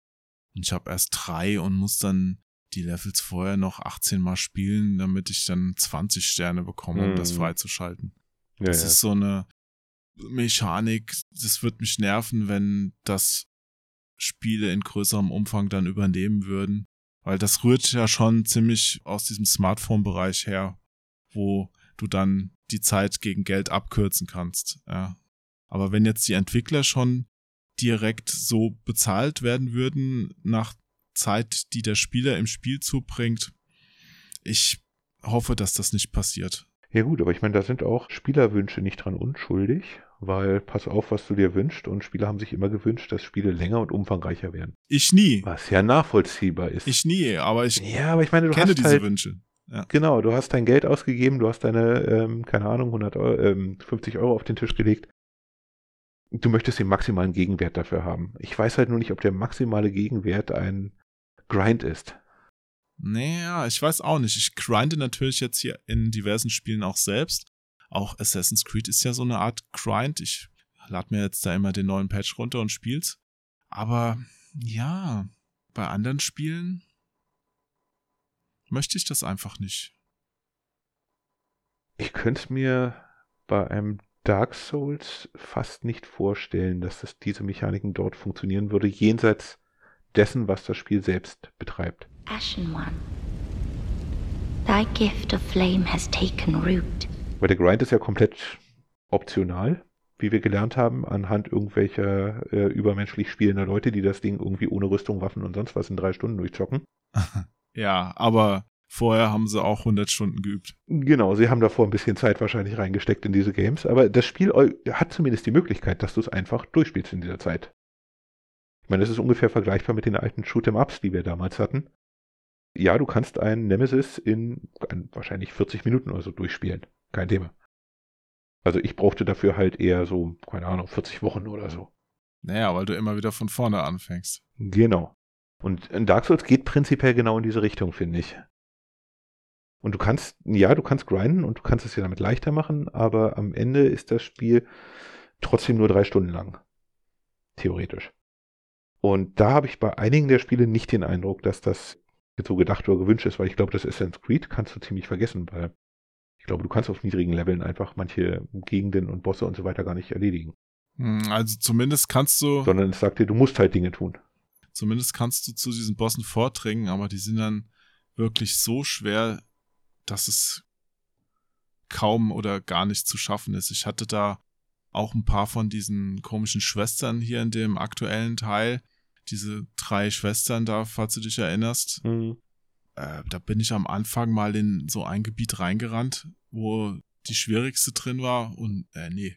A: Und ich habe erst drei und muss dann die Levels vorher noch 18 Mal spielen, damit ich dann 20 Sterne bekomme, um mhm. das freizuschalten. Ja, das ja. ist so eine Mechanik, das wird mich nerven, wenn das Spiele in größerem Umfang dann übernehmen würden. Weil das rührt ja schon ziemlich aus diesem Smartphone-Bereich her, wo du dann die Zeit gegen Geld abkürzen kannst. Ja. Aber wenn jetzt die Entwickler schon direkt so bezahlt werden würden nach Zeit, die der Spieler im Spiel zubringt, ich hoffe, dass das nicht passiert.
B: Ja gut, aber ich meine, da sind auch Spielerwünsche nicht dran unschuldig, weil pass auf, was du dir wünschst und Spieler haben sich immer gewünscht, dass Spiele länger und umfangreicher werden.
A: Ich nie.
B: Was ja nachvollziehbar ist.
A: Ich nie, aber ich
B: ja, aber ich meine, du
A: kenne diese
B: halt,
A: Wünsche. Ja.
B: Genau, du hast dein Geld ausgegeben, du hast deine, ähm, keine Ahnung, 100 Euro, ähm, 50 Euro auf den Tisch gelegt. Du möchtest den maximalen Gegenwert dafür haben. Ich weiß halt nur nicht, ob der maximale Gegenwert ein Grind ist.
A: Naja, ich weiß auch nicht. Ich grinde natürlich jetzt hier in diversen Spielen auch selbst. Auch Assassin's Creed ist ja so eine Art Grind. Ich lade mir jetzt da immer den neuen Patch runter und spiel's. Aber ja, bei anderen Spielen möchte ich das einfach nicht.
B: Ich könnte es mir bei einem Dark Souls fast nicht vorstellen, dass das, diese Mechaniken dort funktionieren würde, jenseits dessen, was das Spiel selbst betreibt.
C: Ashen One, thy gift of flame has taken root.
B: Weil der Grind ist ja komplett optional, wie wir gelernt haben, anhand irgendwelcher äh, übermenschlich spielender Leute, die das Ding irgendwie ohne Rüstung, Waffen und sonst was in drei Stunden durchzocken.
A: ja, aber vorher haben sie auch 100 Stunden geübt.
B: Genau, sie haben davor ein bisschen Zeit wahrscheinlich reingesteckt in diese Games, aber das Spiel hat zumindest die Möglichkeit, dass du es einfach durchspielst in dieser Zeit. Ich meine, das ist ungefähr vergleichbar mit den alten Shoot'em-Ups, die wir damals hatten. Ja, du kannst einen Nemesis in wahrscheinlich 40 Minuten oder so durchspielen. Kein Thema. Also ich brauchte dafür halt eher so, keine Ahnung, 40 Wochen oder so.
A: Naja, weil du immer wieder von vorne anfängst.
B: Genau. Und Dark Souls geht prinzipiell genau in diese Richtung, finde ich. Und du kannst, ja, du kannst grinden und du kannst es ja damit leichter machen, aber am Ende ist das Spiel trotzdem nur drei Stunden lang. Theoretisch. Und da habe ich bei einigen der Spiele nicht den Eindruck, dass das jetzt so gedacht oder gewünscht ist, weil ich glaube, das Assassin's Creed kannst du ziemlich vergessen, weil ich glaube, du kannst auf niedrigen Leveln einfach manche Gegenden und Bosse und so weiter gar nicht erledigen.
A: Hm, also zumindest kannst du.
B: Sondern es sagt dir, du musst halt Dinge tun.
A: Zumindest kannst du zu diesen Bossen vordringen, aber die sind dann wirklich so schwer, dass es kaum oder gar nicht zu schaffen ist. Ich hatte da auch ein paar von diesen komischen Schwestern hier in dem aktuellen Teil. Diese drei Schwestern da, falls du dich erinnerst. Mhm. Äh, da bin ich am Anfang mal in so ein Gebiet reingerannt, wo die schwierigste drin war und äh, nee,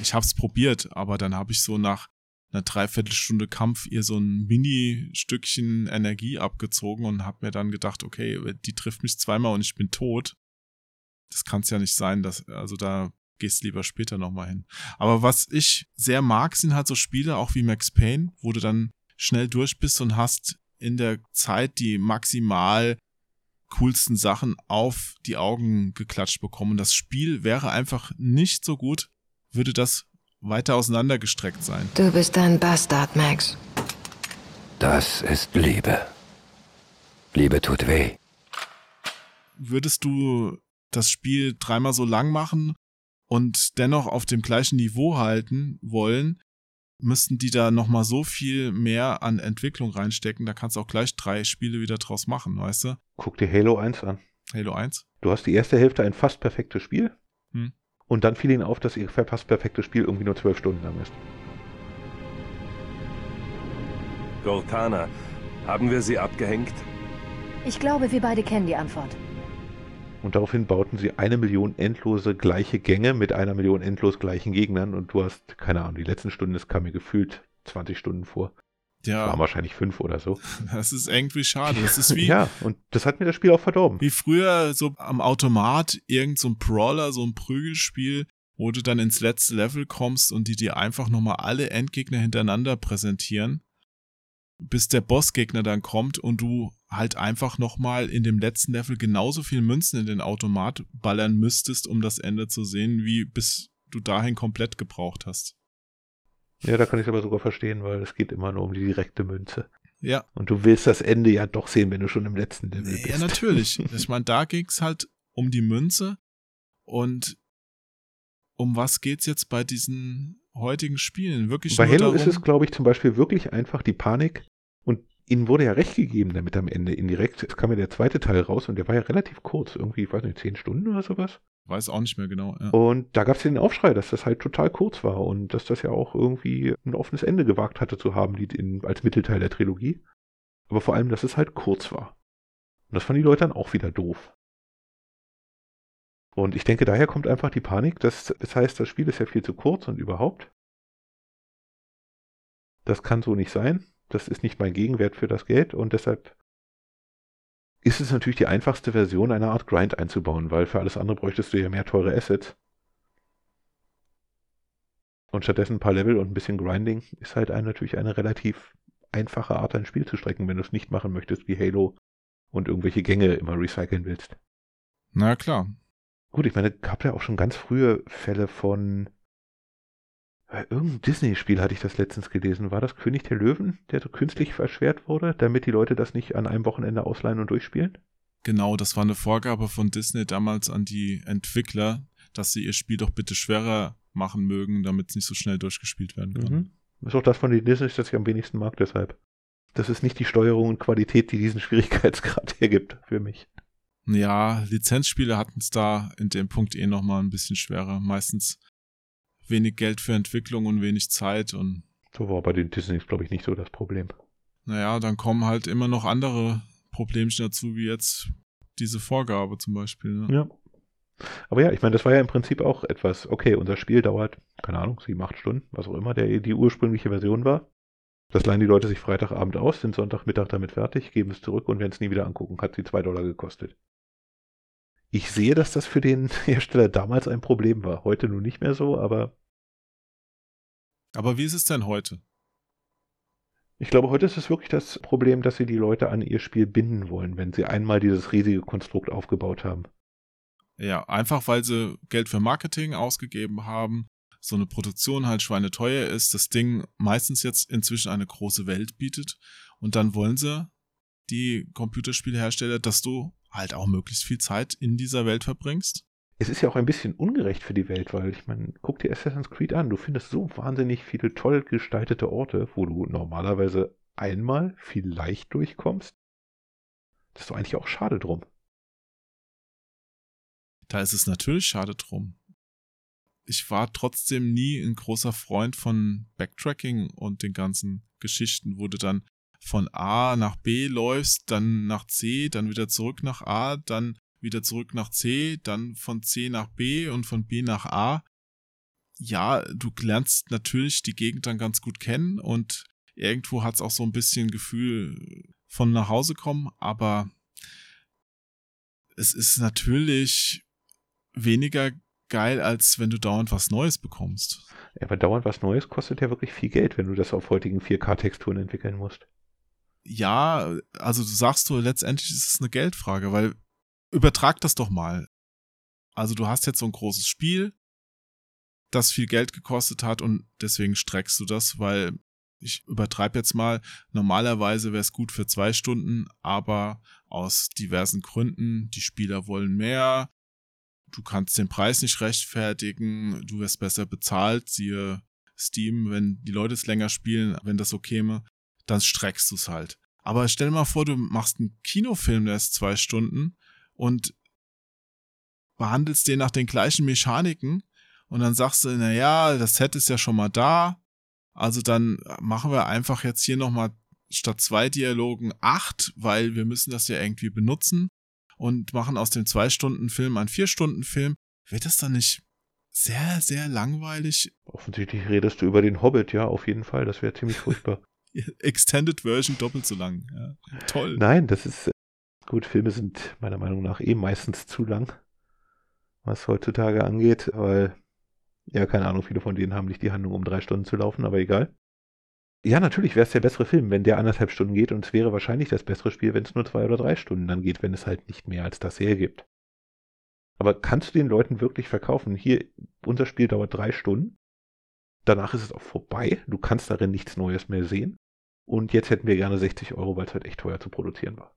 A: ich hab's probiert, aber dann habe ich so nach einer Dreiviertelstunde Kampf ihr so ein Mini-Stückchen Energie abgezogen und hab mir dann gedacht, okay, die trifft mich zweimal und ich bin tot. Das kann's ja nicht sein, dass, also da gehst lieber später nochmal hin. Aber was ich sehr mag, sind halt so Spiele, auch wie Max Payne, wo du dann schnell durch bist und hast in der Zeit die maximal coolsten Sachen auf die Augen geklatscht bekommen. Das Spiel wäre einfach nicht so gut, würde das weiter auseinandergestreckt sein.
D: Du bist ein Bastard, Max.
E: Das ist Liebe. Liebe tut weh.
A: Würdest du das Spiel dreimal so lang machen und dennoch auf dem gleichen Niveau halten wollen, müssten die da nochmal so viel mehr an Entwicklung reinstecken, da kannst du auch gleich drei Spiele wieder draus machen, weißt du?
B: Guck dir Halo 1 an.
A: Halo 1?
B: Du hast die erste Hälfte ein fast perfektes Spiel. Hm. Und dann fiel ihnen auf, dass ihr fast perfektes Spiel irgendwie nur zwölf Stunden lang ist.
F: Goltana, haben wir sie abgehängt?
D: Ich glaube, wir beide kennen die Antwort.
B: Und daraufhin bauten sie eine Million endlose gleiche Gänge mit einer Million endlos gleichen Gegnern und du hast, keine Ahnung, die letzten Stunden, das kam mir gefühlt 20 Stunden vor. Ja. Das waren wahrscheinlich fünf oder so.
A: Das ist irgendwie schade. Das ist wie.
B: ja, und das hat mir das Spiel auch verdorben.
A: Wie früher so am Automat irgend so ein Brawler, so ein Prügelspiel, wo du dann ins letzte Level kommst und die dir einfach nochmal alle Endgegner hintereinander präsentieren, bis der Bossgegner dann kommt und du halt einfach nochmal in dem letzten Level genauso viel Münzen in den Automat ballern müsstest, um das Ende zu sehen, wie bis du dahin komplett gebraucht hast.
B: Ja, da kann ich es aber sogar verstehen, weil es geht immer nur um die direkte Münze.
A: Ja.
B: Und du willst das Ende ja doch sehen, wenn du schon im letzten Level bist.
A: Ja, natürlich. ich meine, da ging es halt um die Münze und um was geht's jetzt bei diesen heutigen Spielen? Wirklich
B: Bei Halo darum? ist es, glaube ich, zum Beispiel wirklich einfach die Panik. Und ihnen wurde ja recht gegeben damit am Ende indirekt. Es kam ja der zweite Teil raus und der war ja relativ kurz, irgendwie, ich weiß nicht, zehn Stunden oder sowas.
A: Weiß auch nicht mehr genau. Ja.
B: Und da gab es den Aufschrei, dass das halt total kurz war und dass das ja auch irgendwie ein offenes Ende gewagt hatte zu haben, die in, als Mittelteil der Trilogie. Aber vor allem, dass es halt kurz war. Und das fanden die Leute dann auch wieder doof. Und ich denke, daher kommt einfach die Panik, dass das heißt, das Spiel ist ja viel zu kurz und überhaupt. Das kann so nicht sein. Das ist nicht mein Gegenwert für das Geld und deshalb ist es natürlich die einfachste Version, eine Art Grind einzubauen, weil für alles andere bräuchtest du ja mehr teure Assets. Und stattdessen ein paar Level und ein bisschen Grinding ist halt ein, natürlich eine relativ einfache Art, ein Spiel zu strecken, wenn du es nicht machen möchtest wie Halo und irgendwelche Gänge immer recyceln willst.
A: Na klar.
B: Gut, ich meine, gab ja auch schon ganz frühe Fälle von bei irgendeinem Disney-Spiel hatte ich das letztens gelesen. War das König der Löwen, der so künstlich verschwert wurde, damit die Leute das nicht an einem Wochenende ausleihen und durchspielen?
A: Genau, das war eine Vorgabe von Disney damals an die Entwickler, dass sie ihr Spiel doch bitte schwerer machen mögen, damit es nicht so schnell durchgespielt werden kann.
B: Mhm. Ist auch das von den Disney, das ich am wenigsten mag, deshalb. das ist nicht die Steuerung und Qualität, die diesen Schwierigkeitsgrad hergibt für mich.
A: Ja, Lizenzspiele hatten es da in dem Punkt eh nochmal ein bisschen schwerer. Meistens wenig Geld für Entwicklung und wenig Zeit und.
B: So war bei den Disneys, glaube ich, nicht so das Problem.
A: Naja, dann kommen halt immer noch andere Problemchen dazu, wie jetzt diese Vorgabe zum Beispiel. Ne?
B: Ja. Aber ja, ich meine, das war ja im Prinzip auch etwas, okay, unser Spiel dauert, keine Ahnung, sieben, acht Stunden, was auch immer der, die ursprüngliche Version war. Das leihen die Leute sich Freitagabend aus, sind Sonntagmittag damit fertig, geben es zurück und werden es nie wieder angucken. Hat sie zwei Dollar gekostet. Ich sehe, dass das für den Hersteller damals ein Problem war. Heute nun nicht mehr so, aber.
A: Aber wie ist es denn heute?
B: Ich glaube, heute ist es wirklich das Problem, dass sie die Leute an ihr Spiel binden wollen, wenn sie einmal dieses riesige Konstrukt aufgebaut haben.
A: Ja, einfach weil sie Geld für Marketing ausgegeben haben, so eine Produktion halt schweineteuer ist, das Ding meistens jetzt inzwischen eine große Welt bietet und dann wollen sie die Computerspielhersteller, dass du halt auch möglichst viel Zeit in dieser Welt verbringst.
B: Es ist ja auch ein bisschen ungerecht für die Welt, weil ich meine, guck dir Assassin's Creed an, du findest so wahnsinnig viele toll gestaltete Orte, wo du normalerweise einmal vielleicht durchkommst. Das ist doch eigentlich auch schade drum.
A: Da ist es natürlich schade drum. Ich war trotzdem nie ein großer Freund von Backtracking und den ganzen Geschichten, wo du dann von A nach B läufst, dann nach C, dann wieder zurück nach A, dann wieder zurück nach C, dann von C nach B und von B nach A. Ja, du lernst natürlich die Gegend dann ganz gut kennen und irgendwo hat es auch so ein bisschen Gefühl von nach Hause kommen, aber es ist natürlich weniger geil, als wenn du dauernd was Neues bekommst.
B: Ja, aber dauernd was Neues kostet ja wirklich viel Geld, wenn du das auf heutigen 4K-Texturen entwickeln musst.
A: Ja, also du sagst du, letztendlich ist es eine Geldfrage, weil übertrag das doch mal. Also du hast jetzt so ein großes Spiel, das viel Geld gekostet hat und deswegen streckst du das, weil ich übertreibe jetzt mal, normalerweise wäre es gut für zwei Stunden, aber aus diversen Gründen, die Spieler wollen mehr, du kannst den Preis nicht rechtfertigen, du wirst besser bezahlt, siehe Steam, wenn die Leute es länger spielen, wenn das so käme, dann streckst du es halt. Aber stell dir mal vor, du machst einen Kinofilm, der ist zwei Stunden und behandelst den nach den gleichen Mechaniken und dann sagst du, na ja, das Set ist ja schon mal da, also dann machen wir einfach jetzt hier nochmal statt zwei Dialogen acht, weil wir müssen das ja irgendwie benutzen und machen aus dem Zwei-Stunden-Film einen Vier-Stunden-Film, wird das dann nicht sehr, sehr langweilig?
B: Offensichtlich redest du über den Hobbit, ja, auf jeden Fall. Das wäre ziemlich furchtbar.
A: Extended Version doppelt so lang. Ja. Toll.
B: Nein, das ist gut. Filme sind meiner Meinung nach eh meistens zu lang, was heutzutage angeht, weil, ja, keine Ahnung, viele von denen haben nicht die Handlung, um drei Stunden zu laufen, aber egal. Ja, natürlich wäre es der bessere Film, wenn der anderthalb Stunden geht und es wäre wahrscheinlich das bessere Spiel, wenn es nur zwei oder drei Stunden dann geht, wenn es halt nicht mehr als das hergibt. Aber kannst du den Leuten wirklich verkaufen? Hier, unser Spiel dauert drei Stunden. Danach ist es auch vorbei. Du kannst darin nichts Neues mehr sehen. Und jetzt hätten wir gerne 60 Euro, weil es halt echt teuer zu produzieren war.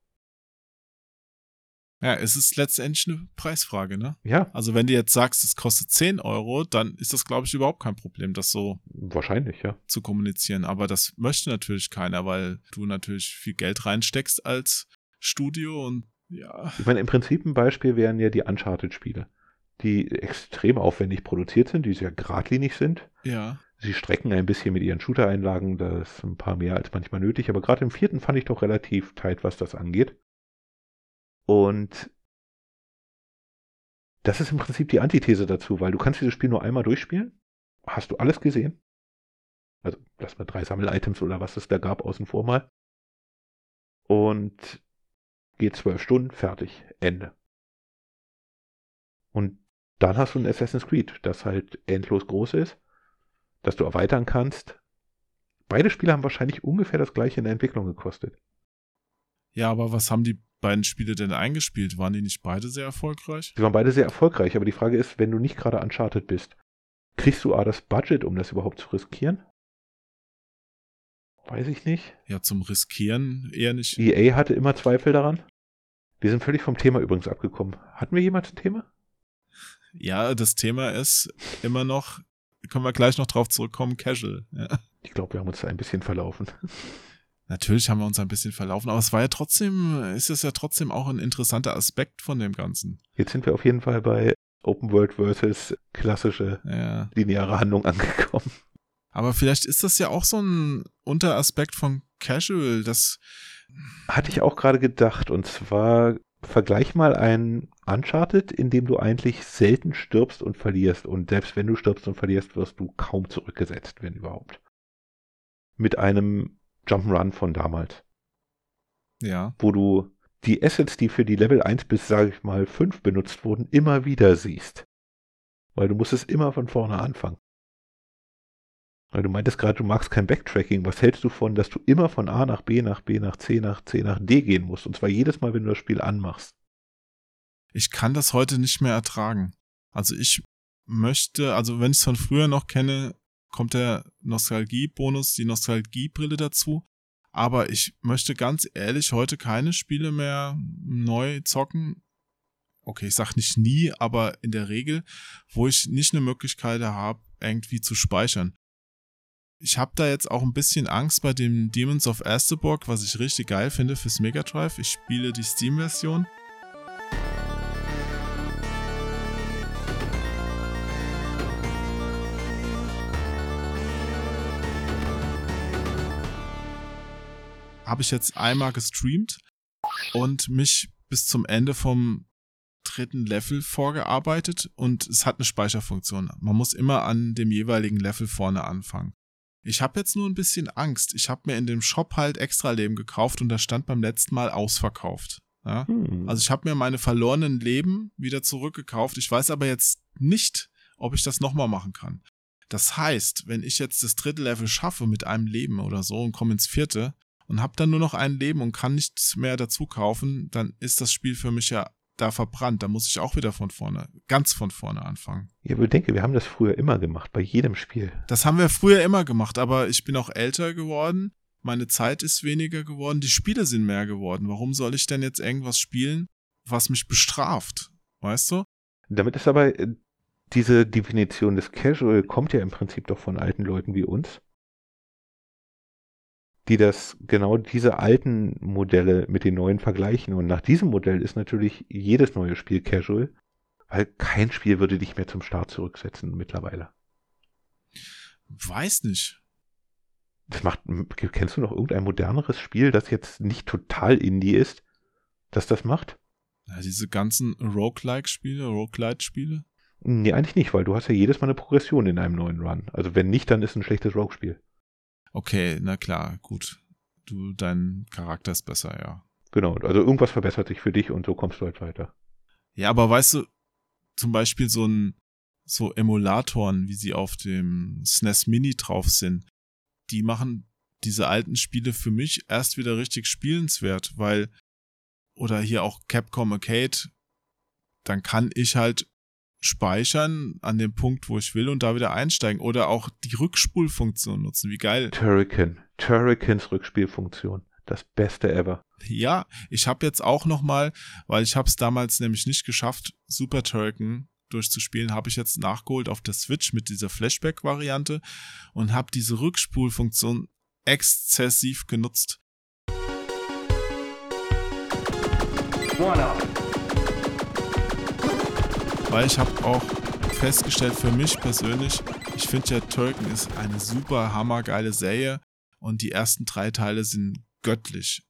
A: Ja, es ist letztendlich eine Preisfrage, ne?
B: Ja.
A: Also wenn du jetzt sagst, es kostet 10 Euro, dann ist das, glaube ich, überhaupt kein Problem, das so
B: wahrscheinlich, ja.
A: zu kommunizieren. Aber das möchte natürlich keiner, weil du natürlich viel Geld reinsteckst als Studio und ja.
B: Ich meine, im Prinzip ein Beispiel wären ja die Uncharted-Spiele, die extrem aufwendig produziert sind, die sehr geradlinig sind.
A: Ja.
B: Sie strecken ein bisschen mit ihren Shooter-Einlagen, das ist ein paar mehr als manchmal nötig, aber gerade im vierten fand ich doch relativ tight, was das angeht. Und das ist im Prinzip die Antithese dazu, weil du kannst dieses Spiel nur einmal durchspielen. Hast du alles gesehen? Also lass mal drei Sammel-Items oder was es da gab außen vor mal. Und geht zwölf Stunden, fertig, Ende. Und dann hast du ein Assassin's Creed, das halt endlos groß ist, das du erweitern kannst. Beide Spiele haben wahrscheinlich ungefähr das gleiche in der Entwicklung gekostet.
A: Ja, aber was haben die beiden Spiele denn eingespielt? Waren die nicht beide sehr erfolgreich?
B: Die waren beide sehr erfolgreich, aber die Frage ist, wenn du nicht gerade Uncharted bist, kriegst du A das Budget, um das überhaupt zu riskieren? Weiß ich nicht.
A: Ja, zum Riskieren eher nicht.
B: EA hatte immer Zweifel daran. Wir sind völlig vom Thema übrigens abgekommen. Hatten wir jemals ein Thema?
A: Ja, das Thema ist immer noch, können wir gleich noch drauf zurückkommen, Casual. Ja.
B: Ich glaube, wir haben uns da ein bisschen verlaufen.
A: Natürlich haben wir uns ein bisschen verlaufen, aber es war ja trotzdem, ist es ja trotzdem auch ein interessanter Aspekt von dem Ganzen.
B: Jetzt sind wir auf jeden Fall bei Open World versus klassische
A: Ja.
B: lineare Handlung angekommen.
A: Aber vielleicht ist das ja auch so ein Unteraspekt von Casual, das,
B: Hatte ich auch gerade gedacht. Und zwar vergleich mal ein Uncharted, in dem du eigentlich selten stirbst und verlierst. Und selbst wenn du stirbst und verlierst, wirst du kaum zurückgesetzt, wenn überhaupt. Mit einem Jump'n'Run von damals,
A: ja.
B: wo du die Assets, die für die Level 1 bis, sage ich mal, 5 benutzt wurden, immer wieder siehst. Weil du musst es immer von vorne anfangen. Weil du meintest gerade, du magst kein Backtracking. Was hältst du von, dass du immer von A nach B nach B nach C nach C nach D gehen musst? Und zwar jedes Mal, wenn du das Spiel anmachst.
A: Ich kann das heute nicht mehr ertragen. Also ich möchte, also wenn ich es von früher noch kenne, kommt der Nostalgiebonus, die Nostalgiebrille dazu. Aber ich möchte ganz ehrlich heute keine Spiele mehr neu zocken. Okay, ich sag nicht nie, aber in der Regel, wo ich nicht eine Möglichkeit habe, irgendwie zu speichern. Ich habe da jetzt auch ein bisschen Angst bei dem Demons of Asterborg, was ich richtig geil finde fürs Mega Drive. Ich spiele die Steam-Version. Habe ich jetzt einmal gestreamt und mich bis zum Ende vom dritten Level vorgearbeitet und es hat eine Speicherfunktion. Man muss immer an dem jeweiligen Level vorne anfangen. Ich habe jetzt nur ein bisschen Angst. Ich habe mir in dem Shop halt extra Leben gekauft und da stand beim letzten Mal ausverkauft. Ja?
B: Hm.
A: Also ich habe mir meine verlorenen Leben wieder zurückgekauft. Ich weiß aber jetzt nicht, ob ich das nochmal machen kann. Das heißt, wenn ich jetzt das dritte Level schaffe mit einem Leben oder so und komme ins vierte und habe dann nur noch ein Leben und kann nichts mehr dazu kaufen, dann ist das Spiel für mich ja da verbrannt. Da muss ich auch wieder von vorne, ganz von vorne anfangen.
B: Ja, aber denke, wir haben das früher immer gemacht, bei jedem Spiel.
A: Das haben wir früher immer gemacht, aber ich bin auch älter geworden. Meine Zeit ist weniger geworden. Die Spiele sind mehr geworden. Warum soll ich denn jetzt irgendwas spielen, was mich bestraft? Weißt du?
B: Damit ist aber äh, diese Definition des Casual kommt ja im Prinzip doch von alten Leuten wie uns, die das genau diese alten Modelle mit den neuen vergleichen. Und nach diesem Modell ist natürlich jedes neue Spiel Casual, weil kein Spiel würde dich mehr zum Start zurücksetzen mittlerweile.
A: Weiß nicht.
B: Das macht, kennst du noch irgendein moderneres Spiel, das jetzt nicht total Indie ist, das das macht?
A: Ja, diese ganzen Roguelike-Spiele, Roguelite-Spiele.
B: Nee, eigentlich nicht, weil du hast ja jedes Mal eine Progression in einem neuen Run. Also wenn nicht, dann ist ein schlechtes Rogue-Spiel.
A: Okay, na klar, gut. Du, dein Charakter ist besser, ja.
B: Genau, also irgendwas verbessert sich für dich und so kommst du halt weiter.
A: Ja, aber weißt du, zum Beispiel so ein, so Emulatoren, wie sie auf dem SNES Mini drauf sind, die machen diese alten Spiele für mich erst wieder richtig spielenswert, weil, oder hier auch Capcom Arcade, dann kann ich halt speichern an dem Punkt, wo ich will und da wieder einsteigen oder auch die Rückspulfunktion nutzen. Wie geil.
B: Turrican, Turricans Rückspielfunktion, das Beste ever.
A: Ja, ich habe jetzt auch noch mal, weil ich habe es damals nämlich nicht geschafft, Super Turrican durchzuspielen, habe ich jetzt nachgeholt auf der Switch mit dieser Flashback-Variante und habe diese Rückspulfunktion exzessiv genutzt. Weil ich habe auch festgestellt für mich persönlich, ich finde ja Turrican ist eine super hammergeile Serie und die ersten drei Teile sind göttlich.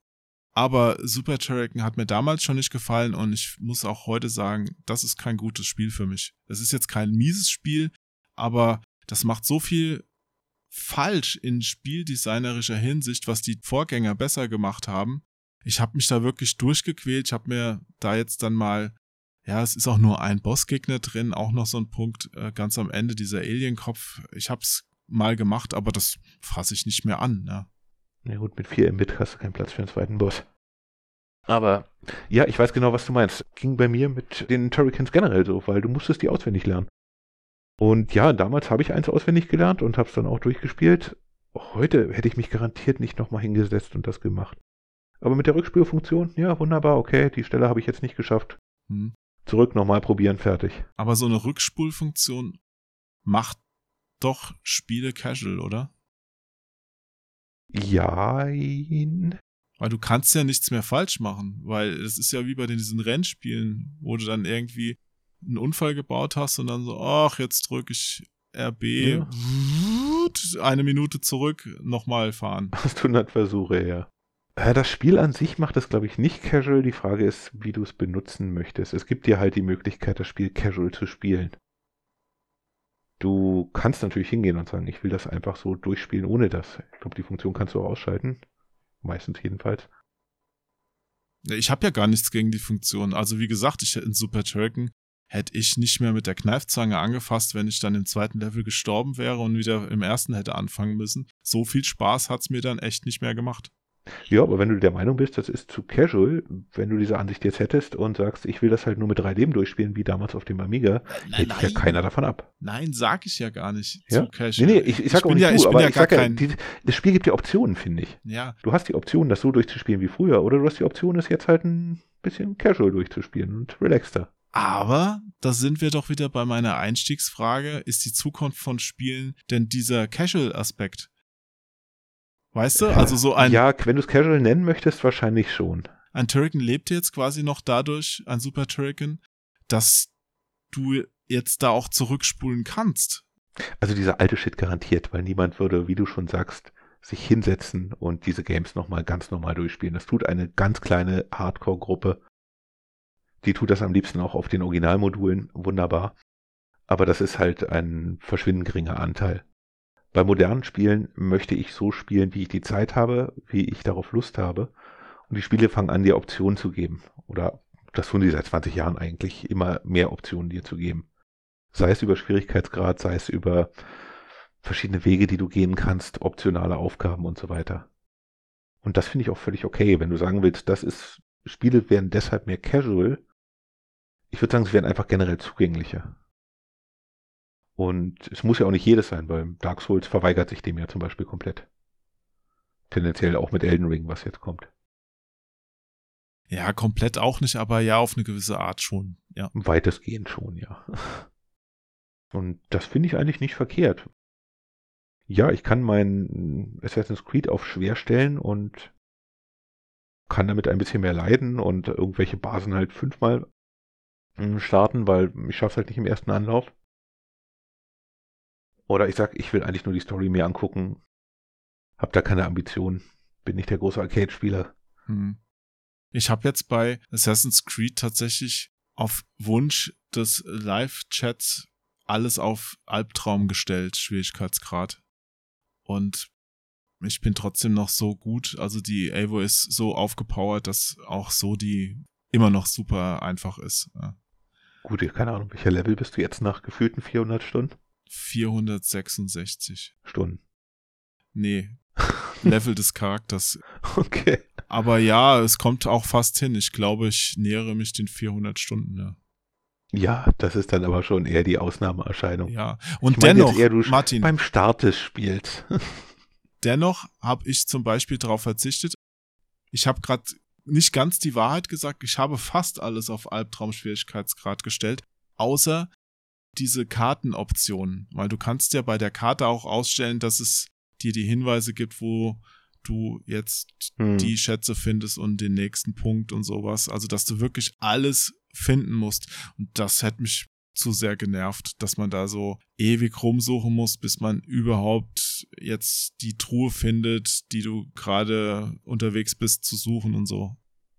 A: Aber Super Turrican hat mir damals schon nicht gefallen und ich muss auch heute sagen, das ist kein gutes Spiel für mich. Das ist jetzt kein mieses Spiel, aber das macht so viel falsch in spieldesignerischer Hinsicht, was die Vorgänger besser gemacht haben. Ich habe mich da wirklich durchgequält. Ich habe mir da jetzt dann mal, ja, es ist auch nur ein Bossgegner drin, auch noch so ein Punkt äh, ganz am Ende, dieser Alienkopf. Ich habe es mal gemacht, aber das fasse ich nicht mehr an. Ne?
B: Ja gut, mit 4 Mbit hast du keinen Platz für einen zweiten Boss. Aber ja, ich weiß genau, was du meinst. Ging bei mir mit den Turricans generell so, weil du musstest die auswendig lernen. Und ja, damals habe ich eins auswendig gelernt und habe es dann auch durchgespielt. Heute hätte ich mich garantiert nicht nochmal hingesetzt und das gemacht. Aber mit der Rückspielfunktion, ja, wunderbar, okay, die Stelle habe ich jetzt nicht geschafft.
A: Hm.
B: Zurück, nochmal probieren, fertig.
A: Aber so eine Rückspulfunktion macht doch Spiele casual, oder?
B: Jein.
A: Weil du kannst ja nichts mehr falsch machen, weil es ist ja wie bei diesen Rennspielen, wo du dann irgendwie einen Unfall gebaut hast und dann so, ach, jetzt drücke ich RB,
B: Ja.
A: eine Minute zurück, nochmal fahren.
B: Hast 100 Versuche, ja. Äh, Das Spiel an sich macht es, glaube ich, nicht casual. Die Frage ist, wie du es benutzen möchtest. Es gibt dir halt die Möglichkeit, das Spiel casual zu spielen. Du kannst natürlich hingehen und sagen, ich will das einfach so durchspielen ohne das. Ich glaube, die Funktion kannst du auch ausschalten. Meistens jedenfalls.
A: Ich habe ja gar nichts gegen die Funktion. Also wie gesagt, ich in Super Turrican hätte ich nicht mehr mit der Kneifzange angefasst, wenn ich dann im zweiten Level gestorben wäre und wieder im ersten hätte anfangen müssen. So viel Spaß hat's mir dann echt nicht mehr gemacht.
B: Ja, aber wenn du der Meinung bist, das ist zu casual, wenn du diese Ansicht jetzt hättest und sagst, ich will das halt nur mit 3D durchspielen, wie damals auf dem Amiga, hält dich ja keiner davon ab.
A: Nein, sag ich ja gar nicht.
B: Ja?
A: Zu casual.
B: Nee, nee, ich, ich sag auch
A: bin
B: nicht
A: ja,
B: du,
A: ich bin
B: aber
A: ja
B: ich
A: gar
B: sag ja,
A: kein.
B: die, das Spiel gibt dir Optionen, finde ich.
A: ja,
B: Du hast die Option, das so durchzuspielen wie früher, oder du hast die Option, es jetzt halt ein bisschen casual durchzuspielen und relaxter.
A: Aber da sind wir doch wieder bei meiner Einstiegsfrage. Ist die Zukunft von Spielen denn dieser Casual-Aspekt? Weißt du? Also so ein,
B: ja, wenn du es casual nennen möchtest, wahrscheinlich schon.
A: ein Turrican lebt jetzt quasi noch dadurch, ein Super Turrican, dass du jetzt da auch zurückspulen kannst.
B: Also dieser alte Shit garantiert, weil niemand würde, wie du schon sagst, sich hinsetzen und diese Games nochmal ganz normal durchspielen. Das tut eine ganz kleine Hardcore-Gruppe. Die tut das am liebsten auch auf den Originalmodulen wunderbar. Aber das ist halt ein verschwindend geringer Anteil. Bei modernen Spielen möchte ich so spielen, wie ich die Zeit habe, wie ich darauf Lust habe. Und die Spiele fangen an, dir Optionen zu geben. Oder das tun die seit 20 Jahren eigentlich, immer mehr Optionen dir zu geben. Sei es über Schwierigkeitsgrad, sei es über verschiedene Wege, die du gehen kannst, optionale Aufgaben und so weiter. Und das finde ich auch völlig okay, wenn du sagen willst, das ist, Spiele werden deshalb mehr casual. Ich würde sagen, sie werden einfach generell zugänglicher. Und es muss ja auch nicht jedes sein, weil Dark Souls verweigert sich dem ja zum Beispiel komplett. Tendenziell auch mit Elden Ring, was jetzt kommt.
A: Ja, komplett auch nicht, aber ja, auf eine gewisse Art schon. Ja.
B: Weitestgehend schon, ja. Und das finde ich eigentlich nicht verkehrt. Ja, ich kann mein Assassin's Creed auf schwer stellen und kann damit ein bisschen mehr leiden und irgendwelche Basen halt fünfmal mm, starten, weil ich schaffe es halt nicht im ersten Anlauf. Oder ich sag, ich will eigentlich nur die Story mir angucken, hab da keine Ambition, bin nicht der große Arcade-Spieler.
A: Hm. Ich habe jetzt bei Assassin's Creed tatsächlich auf Wunsch des Live-Chats alles auf Albtraum gestellt, Schwierigkeitsgrad. Und ich bin trotzdem noch so gut. Also die Evo ist so aufgepowert, dass auch so die immer noch super einfach ist. Ja.
B: Gut, keine Ahnung, welcher Level bist du jetzt nach gefühlten 400 Stunden?
A: 466.
B: Stunden.
A: Nee, Level des Charakters.
B: Okay.
A: Aber ja, es kommt auch fast hin. Ich glaube, ich nähere mich den 400 Stunden. Ja.
B: Ja, das ist dann aber schon eher die Ausnahmeerscheinung.
A: ja.
B: Ich
A: Und
B: meine
A: dennoch,
B: jetzt eher, du
A: Martin,
B: beim Start des Spiels.
A: dennoch habe ich zum Beispiel darauf verzichtet. Ich habe gerade nicht ganz die Wahrheit gesagt. Ich habe fast alles auf Albtraum-Schwierigkeitsgrad gestellt, außer diese Kartenoptionen. Weil du kannst ja bei der Karte auch ausstellen, dass es dir die Hinweise gibt, wo du jetzt
B: Hm.
A: die Schätze findest und den nächsten Punkt und sowas. Also, dass du wirklich alles finden musst. Und das hätte mich zu sehr genervt, dass man da so ewig rumsuchen muss, bis man überhaupt jetzt die Truhe findet, die du gerade unterwegs bist zu suchen und so.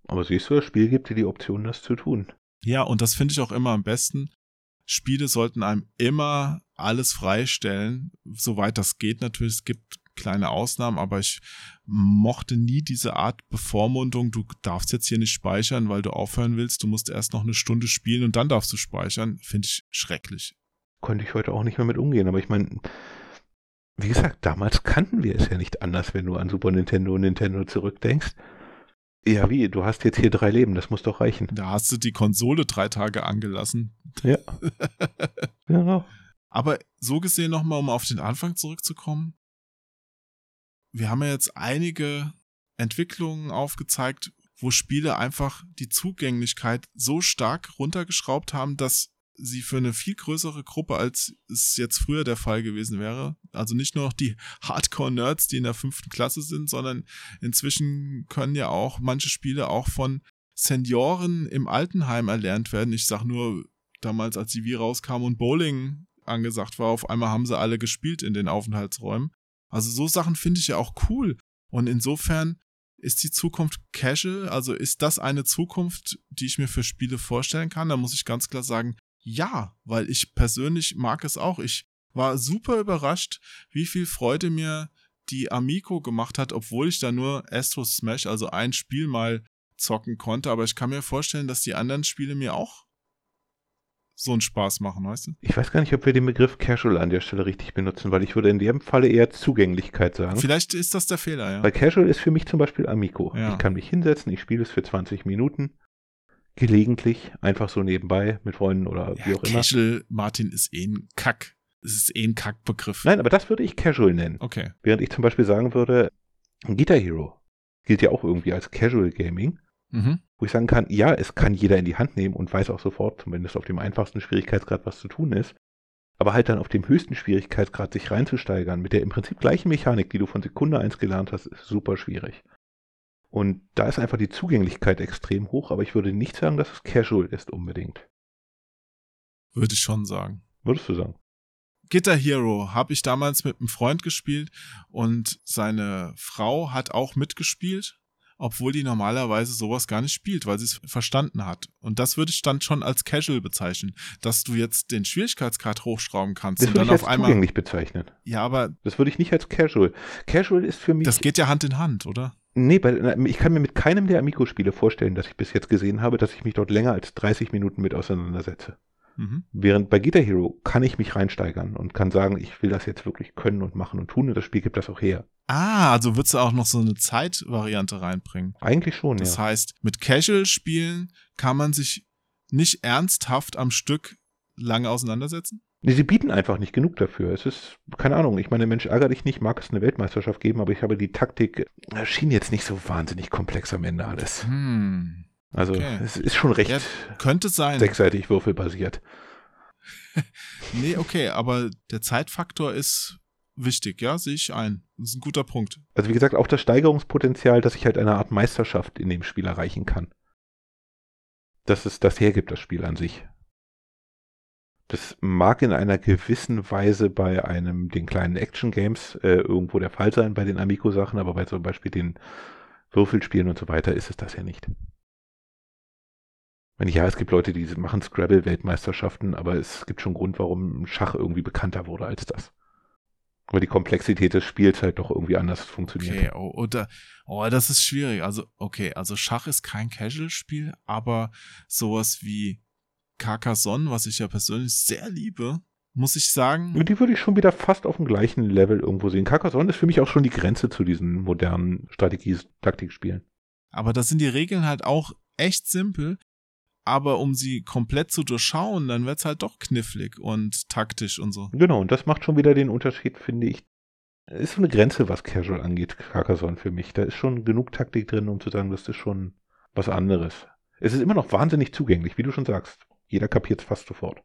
B: Aber siehst du, das Spiel gibt dir die Option, das zu tun.
A: Ja, und das finde ich auch immer am besten. Spiele sollten einem immer alles freistellen, soweit das geht natürlich. Es gibt kleine Ausnahmen, aber ich mochte nie diese Art Bevormundung. Du darfst jetzt hier nicht speichern, weil du aufhören willst. Du musst erst noch eine Stunde spielen und dann darfst du speichern. Finde ich schrecklich.
B: Konnte ich heute auch nicht mehr mit umgehen. Aber ich meine, wie gesagt, damals kannten wir es ja nicht anders, wenn du an Super Nintendo und Nintendo zurückdenkst. Ja, wie? Du hast jetzt hier drei Leben, das muss doch reichen.
A: Da hast du die Konsole drei Tage angelassen.
B: Ja. Genau.
A: Aber so gesehen nochmal, um auf den Anfang zurückzukommen. Wir haben ja jetzt einige Entwicklungen aufgezeigt, wo Spiele einfach die Zugänglichkeit so stark runtergeschraubt haben, dass sie für eine viel größere Gruppe, als es jetzt früher der Fall gewesen wäre. Also nicht nur noch die Hardcore-Nerds, die in der fünften Klasse sind, sondern inzwischen können ja auch manche Spiele auch von Senioren im Altenheim erlernt werden. Ich sag nur, damals, als die Wii rauskam und Bowling angesagt war, auf einmal haben sie alle gespielt in den Aufenthaltsräumen. Also so Sachen finde ich ja auch cool. Und insofern ist die Zukunft casual? Also ist das eine Zukunft, die ich mir für Spiele vorstellen kann? Da muss ich ganz klar sagen, ja, weil ich persönlich mag es auch. Ich war super überrascht, wie viel Freude mir die Amico gemacht hat, obwohl ich da nur Astro Smash, also ein Spiel mal zocken konnte. Aber ich kann mir vorstellen, dass die anderen Spiele mir auch so einen Spaß machen, weißt du?
B: Ich weiß gar nicht, ob wir den Begriff Casual an der Stelle richtig benutzen, weil ich würde in dem Falle eher Zugänglichkeit sagen.
A: Vielleicht ist das der Fehler, ja.
B: Weil Casual ist für mich zum Beispiel Amico.
A: Ja.
B: Ich kann mich hinsetzen, ich spiele es für 20 Minuten, gelegentlich, einfach so nebenbei mit Freunden oder wie
A: ja
B: auch immer.
A: Casual, Martin, ist eh ein Kack. Es ist eh ein Kackbegriff.
B: Nein, aber das würde ich Casual nennen.
A: Okay.
B: Während ich zum Beispiel sagen würde, Guitar Hero gilt ja auch irgendwie als Casual Gaming.
A: Mhm.
B: wo ich sagen kann, ja, es kann jeder in die Hand nehmen und weiß auch sofort, zumindest auf dem einfachsten Schwierigkeitsgrad, was zu tun ist. Aber halt dann auf dem höchsten Schwierigkeitsgrad sich reinzusteigern mit der im Prinzip gleichen Mechanik, die du von Sekunde 1 gelernt hast, ist super schwierig. Und da ist einfach die Zugänglichkeit extrem hoch, aber ich würde nicht sagen, dass es casual ist unbedingt.
A: Würde ich schon sagen.
B: Würdest du sagen?
A: Guitar Hero habe ich damals mit einem Freund gespielt und seine Frau hat auch mitgespielt, obwohl die normalerweise sowas gar nicht spielt, weil sie es verstanden hat. Und das würde ich dann schon als casual bezeichnen, dass du jetzt den Schwierigkeitsgrad hochschrauben kannst
B: Das
A: und dann
B: ich
A: auf
B: als
A: einmal.
B: zugänglich bezeichnen.
A: Ja, aber
B: Das würde ich nicht als casual. Casual ist für mich.
A: das geht ja Hand in Hand, oder?
B: Nee, bei, ich kann mir mit keinem der Amico-Spiele vorstellen, dass ich bis jetzt gesehen habe, dass ich mich dort länger als 30 Minuten mit auseinandersetze.
A: Mhm.
B: Während bei Guitar Hero kann ich mich reinsteigern und kann sagen, ich will das jetzt wirklich können und machen und tun und das Spiel gibt das auch her.
A: Ah, also würdest du auch noch so eine Zeitvariante reinbringen.
B: Eigentlich schon,
A: Das
B: ja.
A: heißt, mit Casual-Spielen kann man sich nicht ernsthaft am Stück lange auseinandersetzen?
B: Nee, sie bieten einfach nicht genug dafür. Es ist, keine Ahnung, ich meine, Mensch, ärger dich nicht, mag es eine Weltmeisterschaft geben, aber ich habe die Taktik, äh, schien jetzt nicht so wahnsinnig komplex am Ende alles.
A: Hm.
B: Also,
A: Okay.
B: es ist schon recht
A: Ja, Könnte sein.
B: sechsseitig würfelbasiert.
A: Nee, okay, aber der Zeitfaktor ist wichtig, ja, sehe ich ein. Das ist ein guter Punkt.
B: Also, wie gesagt, auch das Steigerungspotenzial, dass ich halt eine Art Meisterschaft in dem Spiel erreichen kann. Dass es das hergibt, das Spiel an sich. Das mag in einer gewissen Weise bei einem, den kleinen Action-Games äh, irgendwo der Fall sein, bei den Amico-Sachen, aber bei zum Beispiel den Würfelspielen und so weiter ist es das ja nicht. Ich ja, es gibt Leute, die machen Scrabble-Weltmeisterschaften, aber es gibt schon einen Grund, warum Schach irgendwie bekannter wurde als das. Weil die Komplexität des Spiels halt doch irgendwie anders funktioniert.
A: Okay, oh, oder, oh, das ist schwierig. Also, okay, also Schach ist kein Casual-Spiel, aber sowas wie Carcassonne, was ich ja persönlich sehr liebe, muss ich sagen,
B: Die würde ich schon wieder fast auf dem gleichen Level irgendwo sehen. Carcassonne ist für mich auch schon die Grenze zu diesen modernen Strategie-Taktikspielen.
A: aber da sind die Regeln halt auch echt simpel. Aber um sie komplett zu durchschauen, dann wird's halt doch knifflig und taktisch und so.
B: Genau, und das macht schon wieder den Unterschied, finde ich. Ist so eine Grenze, was Casual angeht, Carcassonne für mich. Da ist schon genug Taktik drin, um zu sagen, das ist schon was anderes. Es ist immer noch wahnsinnig zugänglich, wie du schon sagst. Jeder kapiert es fast sofort.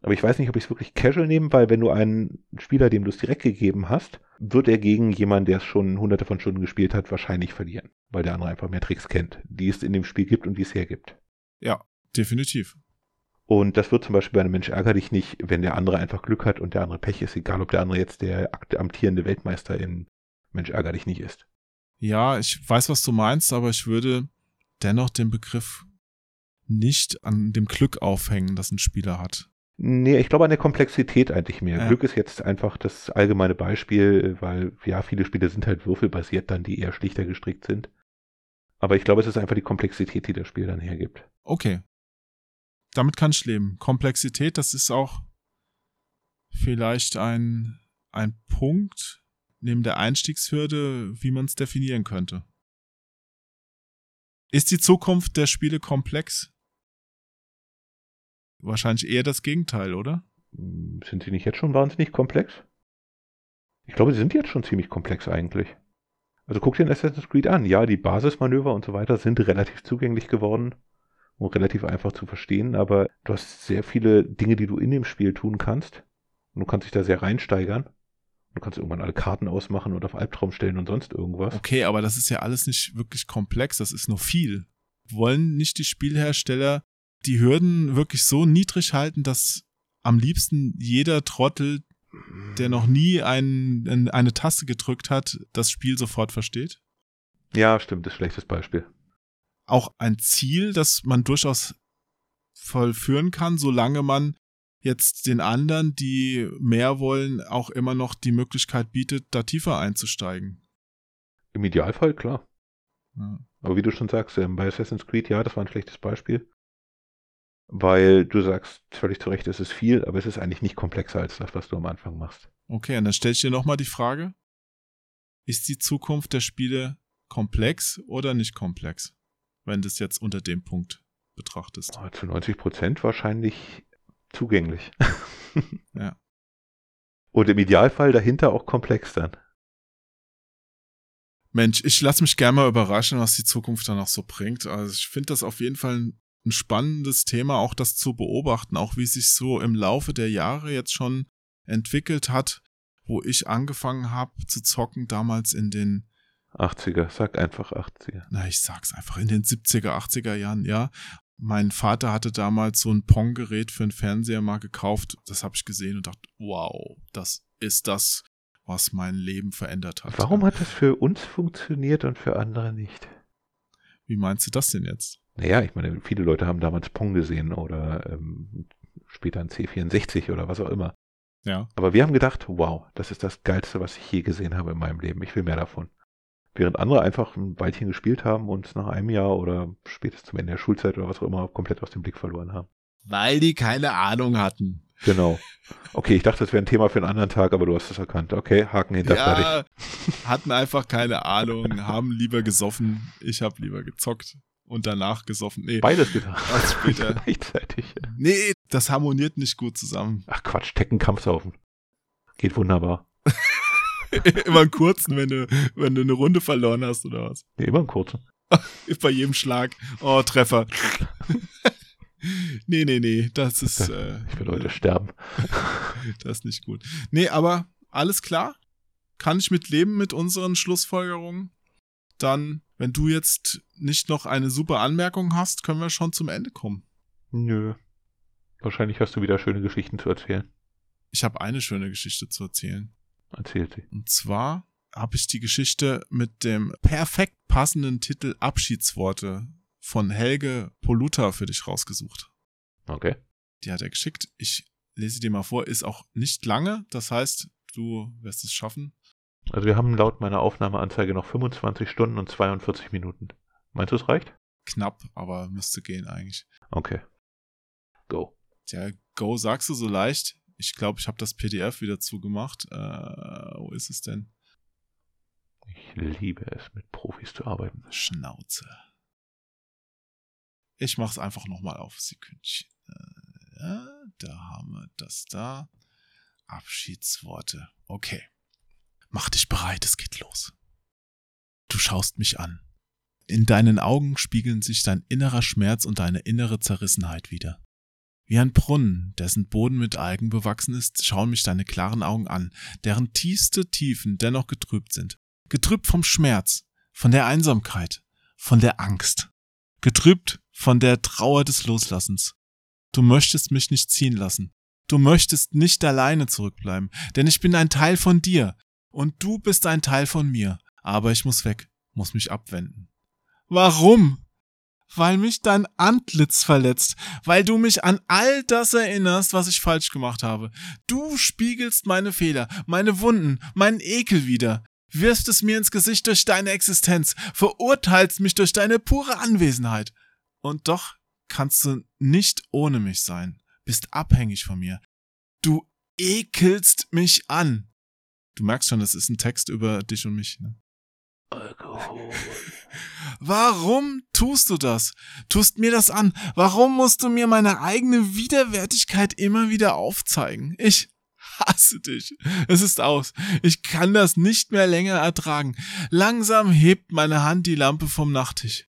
B: Aber ich weiß nicht, ob ich es wirklich casual nehme, weil wenn du einen Spieler, dem du es direkt gegeben hast, wird er gegen jemanden, der es schon hunderte von Stunden gespielt hat, wahrscheinlich verlieren. Weil der andere einfach mehr Tricks kennt, die es in dem Spiel gibt und die es hergibt.
A: Ja, definitiv.
B: Und das wird zum Beispiel bei einem Mensch ärger dich nicht, wenn der andere einfach Glück hat und der andere Pech ist, egal ob der andere jetzt der amtierende Weltmeister in Mensch ärger dich nicht ist.
A: Ja, ich weiß, was du meinst, aber ich würde dennoch den Begriff nicht an dem Glück aufhängen, das ein Spieler hat.
B: Nee, ich glaube an der Komplexität eigentlich mehr.
A: Ja.
B: Glück ist jetzt einfach das allgemeine Beispiel, weil ja, viele Spiele sind halt würfelbasiert dann, die eher schlichter gestrickt sind. Aber ich glaube, es ist einfach die Komplexität, die das Spiel dann hergibt.
A: Okay. Damit kann ich leben. Komplexität, das ist auch vielleicht ein, ein Punkt neben der Einstiegshürde, wie man es definieren könnte. Ist die Zukunft der Spiele komplex? Wahrscheinlich eher das Gegenteil, oder?
B: Hm, Sind sie nicht jetzt schon wahnsinnig komplex? Ich glaube, sie sind jetzt schon ziemlich komplex eigentlich. Also guck dir den Assassin's Creed an. Ja, die Basismanöver und so weiter sind relativ zugänglich geworden. und relativ einfach zu verstehen, aber du hast sehr viele Dinge, die du in dem Spiel tun kannst. Und du kannst dich da sehr reinsteigern. Du kannst irgendwann alle Karten ausmachen und auf Albtraum stellen und sonst irgendwas.
A: Okay, aber das ist ja alles nicht wirklich komplex, das ist nur viel. Wollen nicht die Spielhersteller die Hürden wirklich so niedrig halten, dass am liebsten jeder Trottel, der noch nie ein, eine Taste gedrückt hat, das Spiel sofort versteht?
B: Ja, stimmt, ist ein schlechtes Beispiel.
A: Auch ein Ziel, das man durchaus vollführen kann, solange man jetzt den anderen, die mehr wollen, auch immer noch die Möglichkeit bietet, da tiefer einzusteigen.
B: Im Idealfall, klar.
A: Ja.
B: Aber wie du schon sagst, ähm, bei Assassin's Creed, ja, das war ein schlechtes Beispiel. Weil du sagst völlig zu Recht, es ist viel, aber es ist eigentlich nicht komplexer als das, was du am Anfang machst.
A: Okay, und dann stelle ich dir nochmal die Frage, ist die Zukunft der Spiele komplex oder nicht komplex? Wenn du es jetzt unter dem Punkt betrachtest.
B: Oh, zu 90 Prozent wahrscheinlich zugänglich.
A: ja.
B: Und im Idealfall dahinter auch komplex dann.
A: Mensch, ich lasse mich gerne mal überraschen, was die Zukunft dann noch so bringt. Also ich finde das auf jeden Fall ein, ein spannendes Thema, auch das zu beobachten, auch wie sich so im Laufe der Jahre jetzt schon entwickelt hat, wo ich angefangen habe zu zocken, damals in den
B: 80er, sag einfach 80er.
A: Na, ich sag's einfach, in den 70er, 80er Jahren, ja. Mein Vater hatte damals so ein Pong-Gerät für einen Fernseher mal gekauft. Das habe ich gesehen und dachte, wow, das ist das, was mein Leben verändert hat.
B: Warum hat das für uns funktioniert und für andere nicht?
A: Wie meinst du das denn jetzt?
B: Naja, ich meine, viele Leute haben damals Pong gesehen oder ähm, später ein C64 oder was auch immer.
A: Ja.
B: Aber wir haben gedacht, wow, das ist das Geilste, was ich je gesehen habe in meinem Leben. Ich will mehr davon. Während andere einfach ein Weilchen gespielt haben und es nach einem Jahr oder spätestens zum Ende der Schulzeit oder was auch immer komplett aus dem Blick verloren haben.
A: Weil die keine Ahnung hatten.
B: Genau. Okay, ich dachte, das wäre ein Thema für einen anderen Tag, aber du hast es erkannt. Okay, Haken hinter
A: ja,
B: fertig.
A: hatten einfach keine Ahnung, haben lieber gesoffen. Ich habe lieber gezockt und danach gesoffen. Nee,
B: Beides getan.
A: später.
B: Gleichzeitig.
A: Nee, das harmoniert nicht gut zusammen.
B: Ach Quatsch, Tekken Kampfsaufen. Geht wunderbar.
A: Immer einen kurzen, wenn du, wenn du eine Runde verloren hast oder was.
B: Nee, immer einen kurzen.
A: Bei jedem Schlag. Oh, Treffer. nee, nee, nee, das ist. Äh,
B: Ich will heute sterben.
A: das ist nicht gut. Nee, aber alles klar. Kann ich mit leben mit unseren Schlussfolgerungen? Dann, wenn du jetzt nicht noch eine super Anmerkung hast, können wir schon zum Ende kommen.
B: Nö. Wahrscheinlich hast du wieder schöne Geschichten zu erzählen.
A: Ich habe eine schöne Geschichte zu erzählen.
B: Erzähl sie.
A: Und zwar habe ich die Geschichte mit dem perfekt passenden Titel Abschiedsworte von Helge Poluta für dich rausgesucht.
B: Okay.
A: Die hat er geschickt. Ich lese dir mal vor. Ist auch nicht lange. Das heißt, du wirst es schaffen.
B: Also wir haben laut meiner Aufnahmeanzeige noch 25 Stunden und 42 Minuten. Meinst du, es reicht?
A: Knapp, aber müsste gehen eigentlich.
B: Okay. Go.
A: Tja, Go sagst du so leicht. Ich glaube, ich habe das PDF wieder zugemacht. Äh, wo ist es denn?
B: Ich liebe es, mit Profis zu arbeiten.
A: Schnauze. Ich mach's einfach nochmal auf Sekündchen. Äh, da haben wir das da. Abschiedsworte. Okay. Mach dich bereit, es geht los. Du schaust mich an. In deinen Augen spiegeln sich dein innerer Schmerz und deine innere Zerrissenheit wider. Wie ein Brunnen, dessen Boden mit Algen bewachsen ist, schauen mich deine klaren Augen an, deren tiefste Tiefen dennoch getrübt sind. Getrübt vom Schmerz, von der Einsamkeit, von der Angst. Getrübt von der Trauer des Loslassens. Du möchtest mich nicht ziehen lassen. Du möchtest nicht alleine zurückbleiben, denn ich bin ein Teil von dir und du bist ein Teil von mir. Aber ich muss weg, muss mich abwenden. Warum? Weil mich dein Antlitz verletzt, weil du mich an all das erinnerst, was ich falsch gemacht habe. Du spiegelst meine Fehler, meine Wunden, meinen Ekel wieder, wirfst es mir ins Gesicht durch deine Existenz, verurteilst mich durch deine pure Anwesenheit. Und doch kannst du nicht ohne mich sein, bist abhängig von mir. Du ekelst mich an. Du merkst schon, das ist ein Text über dich und mich. Ne?
B: Alkohol.
A: Warum tust du das? Tust mir das an? Warum musst du mir meine eigene Widerwärtigkeit immer wieder aufzeigen? Ich hasse dich. Es ist aus. Ich kann das nicht mehr länger ertragen. Langsam hebt meine Hand die Lampe vom Nachttisch.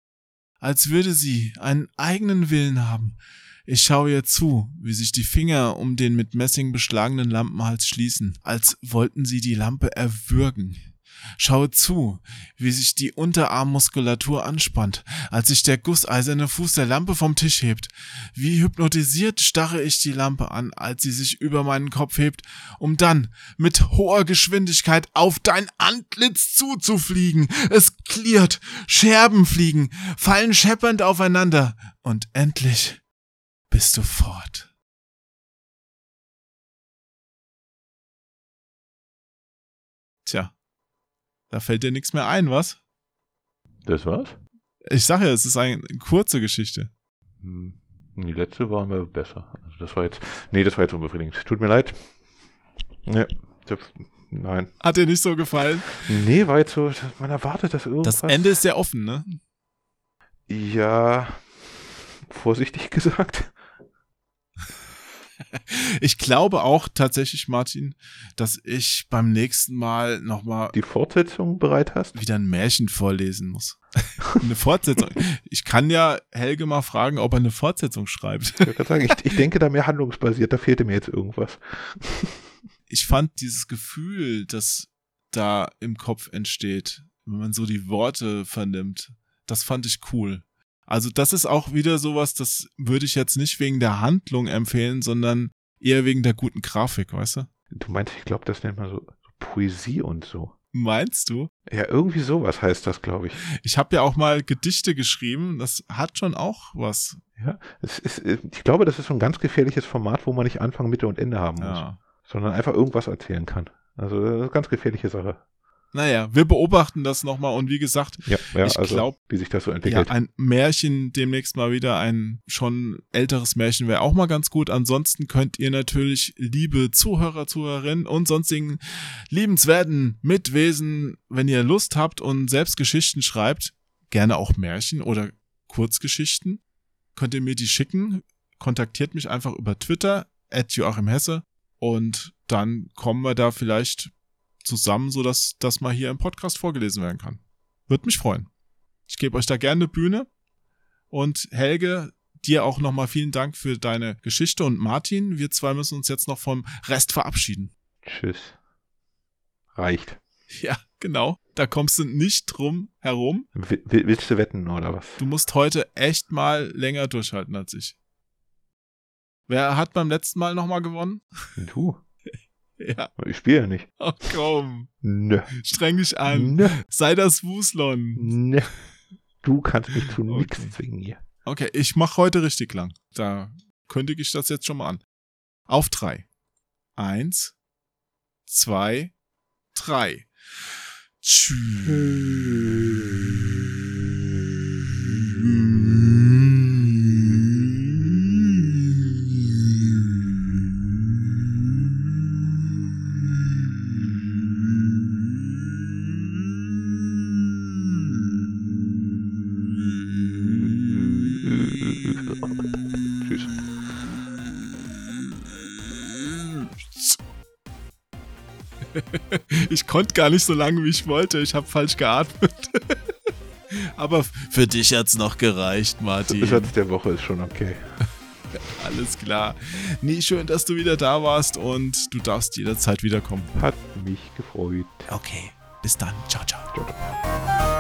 A: als würde sie einen eigenen Willen haben. Ich schaue ihr zu, wie sich die Finger um den mit Messing beschlagenen Lampenhals schließen, als wollten sie die Lampe erwürgen. Schaue zu, wie sich die Unterarmmuskulatur anspannt, als sich der gusseiserne Fuß der Lampe vom Tisch hebt. Wie hypnotisiert starre ich die Lampe an, als sie sich über meinen Kopf hebt, um dann mit hoher Geschwindigkeit auf dein Antlitz zuzufliegen. Es klirrt, Scherben fliegen, fallen scheppernd aufeinander und endlich bist du fort. Tja, da fällt dir nichts mehr ein, was?
B: Das war's?
A: Ich sage ja, es ist eine kurze Geschichte.
B: Hm. Die letzte war mir besser. Also das war jetzt. Nee, das war jetzt unbefriedigend. Tut mir leid. Nee, das, nein.
A: Hat dir nicht so gefallen?
B: Nee, war jetzt so, man erwartet das irgendwas.
A: Das Ende ist sehr offen, ne?
B: Ja, vorsichtig gesagt.
A: Ich glaube auch tatsächlich, Martin, dass ich beim nächsten Mal nochmal
B: Die Fortsetzung bereit hast?
A: wieder ein Märchen vorlesen muss. eine Fortsetzung. Ich kann ja Helge mal fragen, ob er eine Fortsetzung schreibt.
B: Ich, würde sagen, ich, ich denke da mehr handlungsbasiert, da fehlte mir jetzt irgendwas.
A: Ich fand dieses Gefühl, das da im Kopf entsteht, wenn man so die Worte vernimmt, das fand ich cool. Also das ist auch wieder sowas, das würde ich jetzt nicht wegen der Handlung empfehlen, sondern eher wegen der guten Grafik, weißt du?
B: Du meinst, ich glaube, das nennt man so, Poesie und so.
A: Meinst du?
B: Ja, irgendwie sowas heißt das, glaube ich.
A: Ich habe ja auch mal Gedichte geschrieben, das hat schon auch was.
B: Ja, es ist, ich glaube, das ist so ein ganz gefährliches Format, wo man nicht Anfang, Mitte und Ende haben muss,
A: Ja.
B: sondern einfach irgendwas erzählen kann. Also, das ist eine ganz gefährliche Sache.
A: Naja, wir beobachten das nochmal und wie gesagt,
B: Ja, ja
A: Ich
B: also,
A: glaub,
B: wie sich das so
A: ja,
B: entwickelt.
A: ein Märchen demnächst mal wieder, ein schon älteres Märchen wäre auch mal ganz gut. Ansonsten könnt ihr natürlich, liebe Zuhörer, Zuhörerinnen und sonstigen liebenswerten Mitwesen, wenn ihr Lust habt und selbst Geschichten schreibt, gerne auch Märchen oder Kurzgeschichten, könnt ihr mir die schicken. Kontaktiert mich einfach über Twitter, at Joachim Hesse, und dann kommen wir da vielleicht zusammen, sodass das mal hier im Podcast vorgelesen werden kann. Würde mich freuen. Ich gebe euch da gerne Bühne. Und Helge, dir auch nochmal vielen Dank für deine Geschichte. Und Martin, wir zwei müssen uns jetzt noch vom Rest verabschieden.
B: Tschüss. Reicht.
A: Ja, genau. Da kommst du nicht drum herum.
B: Will- willst du wetten oder was?
A: Du musst heute echt mal länger durchhalten als ich. Wer hat beim letzten Mal nochmal gewonnen?
B: Du?
A: Ja,
B: Ich spiele ja nicht.
A: oh komm.
B: Nö.
A: Streng dich an.
B: Nö.
A: Sei das Wuslon.
B: Nö. Du kannst mich zu
A: Okay.
B: nichts zwingen hier.
A: Okay, ich mach heute richtig lang. Da kündige ich das jetzt schon mal an. Auf drei. Eins, zwei, drei.
B: Tschüss.
A: Ich konnte gar nicht so lange, wie ich wollte. Ich habe falsch geatmet. Aber für dich hat's noch gereicht, Martin.
B: Satz der Woche ist schon okay.
A: Alles klar. Nee, schön, dass du wieder da warst und du darfst jederzeit wiederkommen.
B: Hat mich gefreut.
A: Okay, bis dann. Ciao, ciao.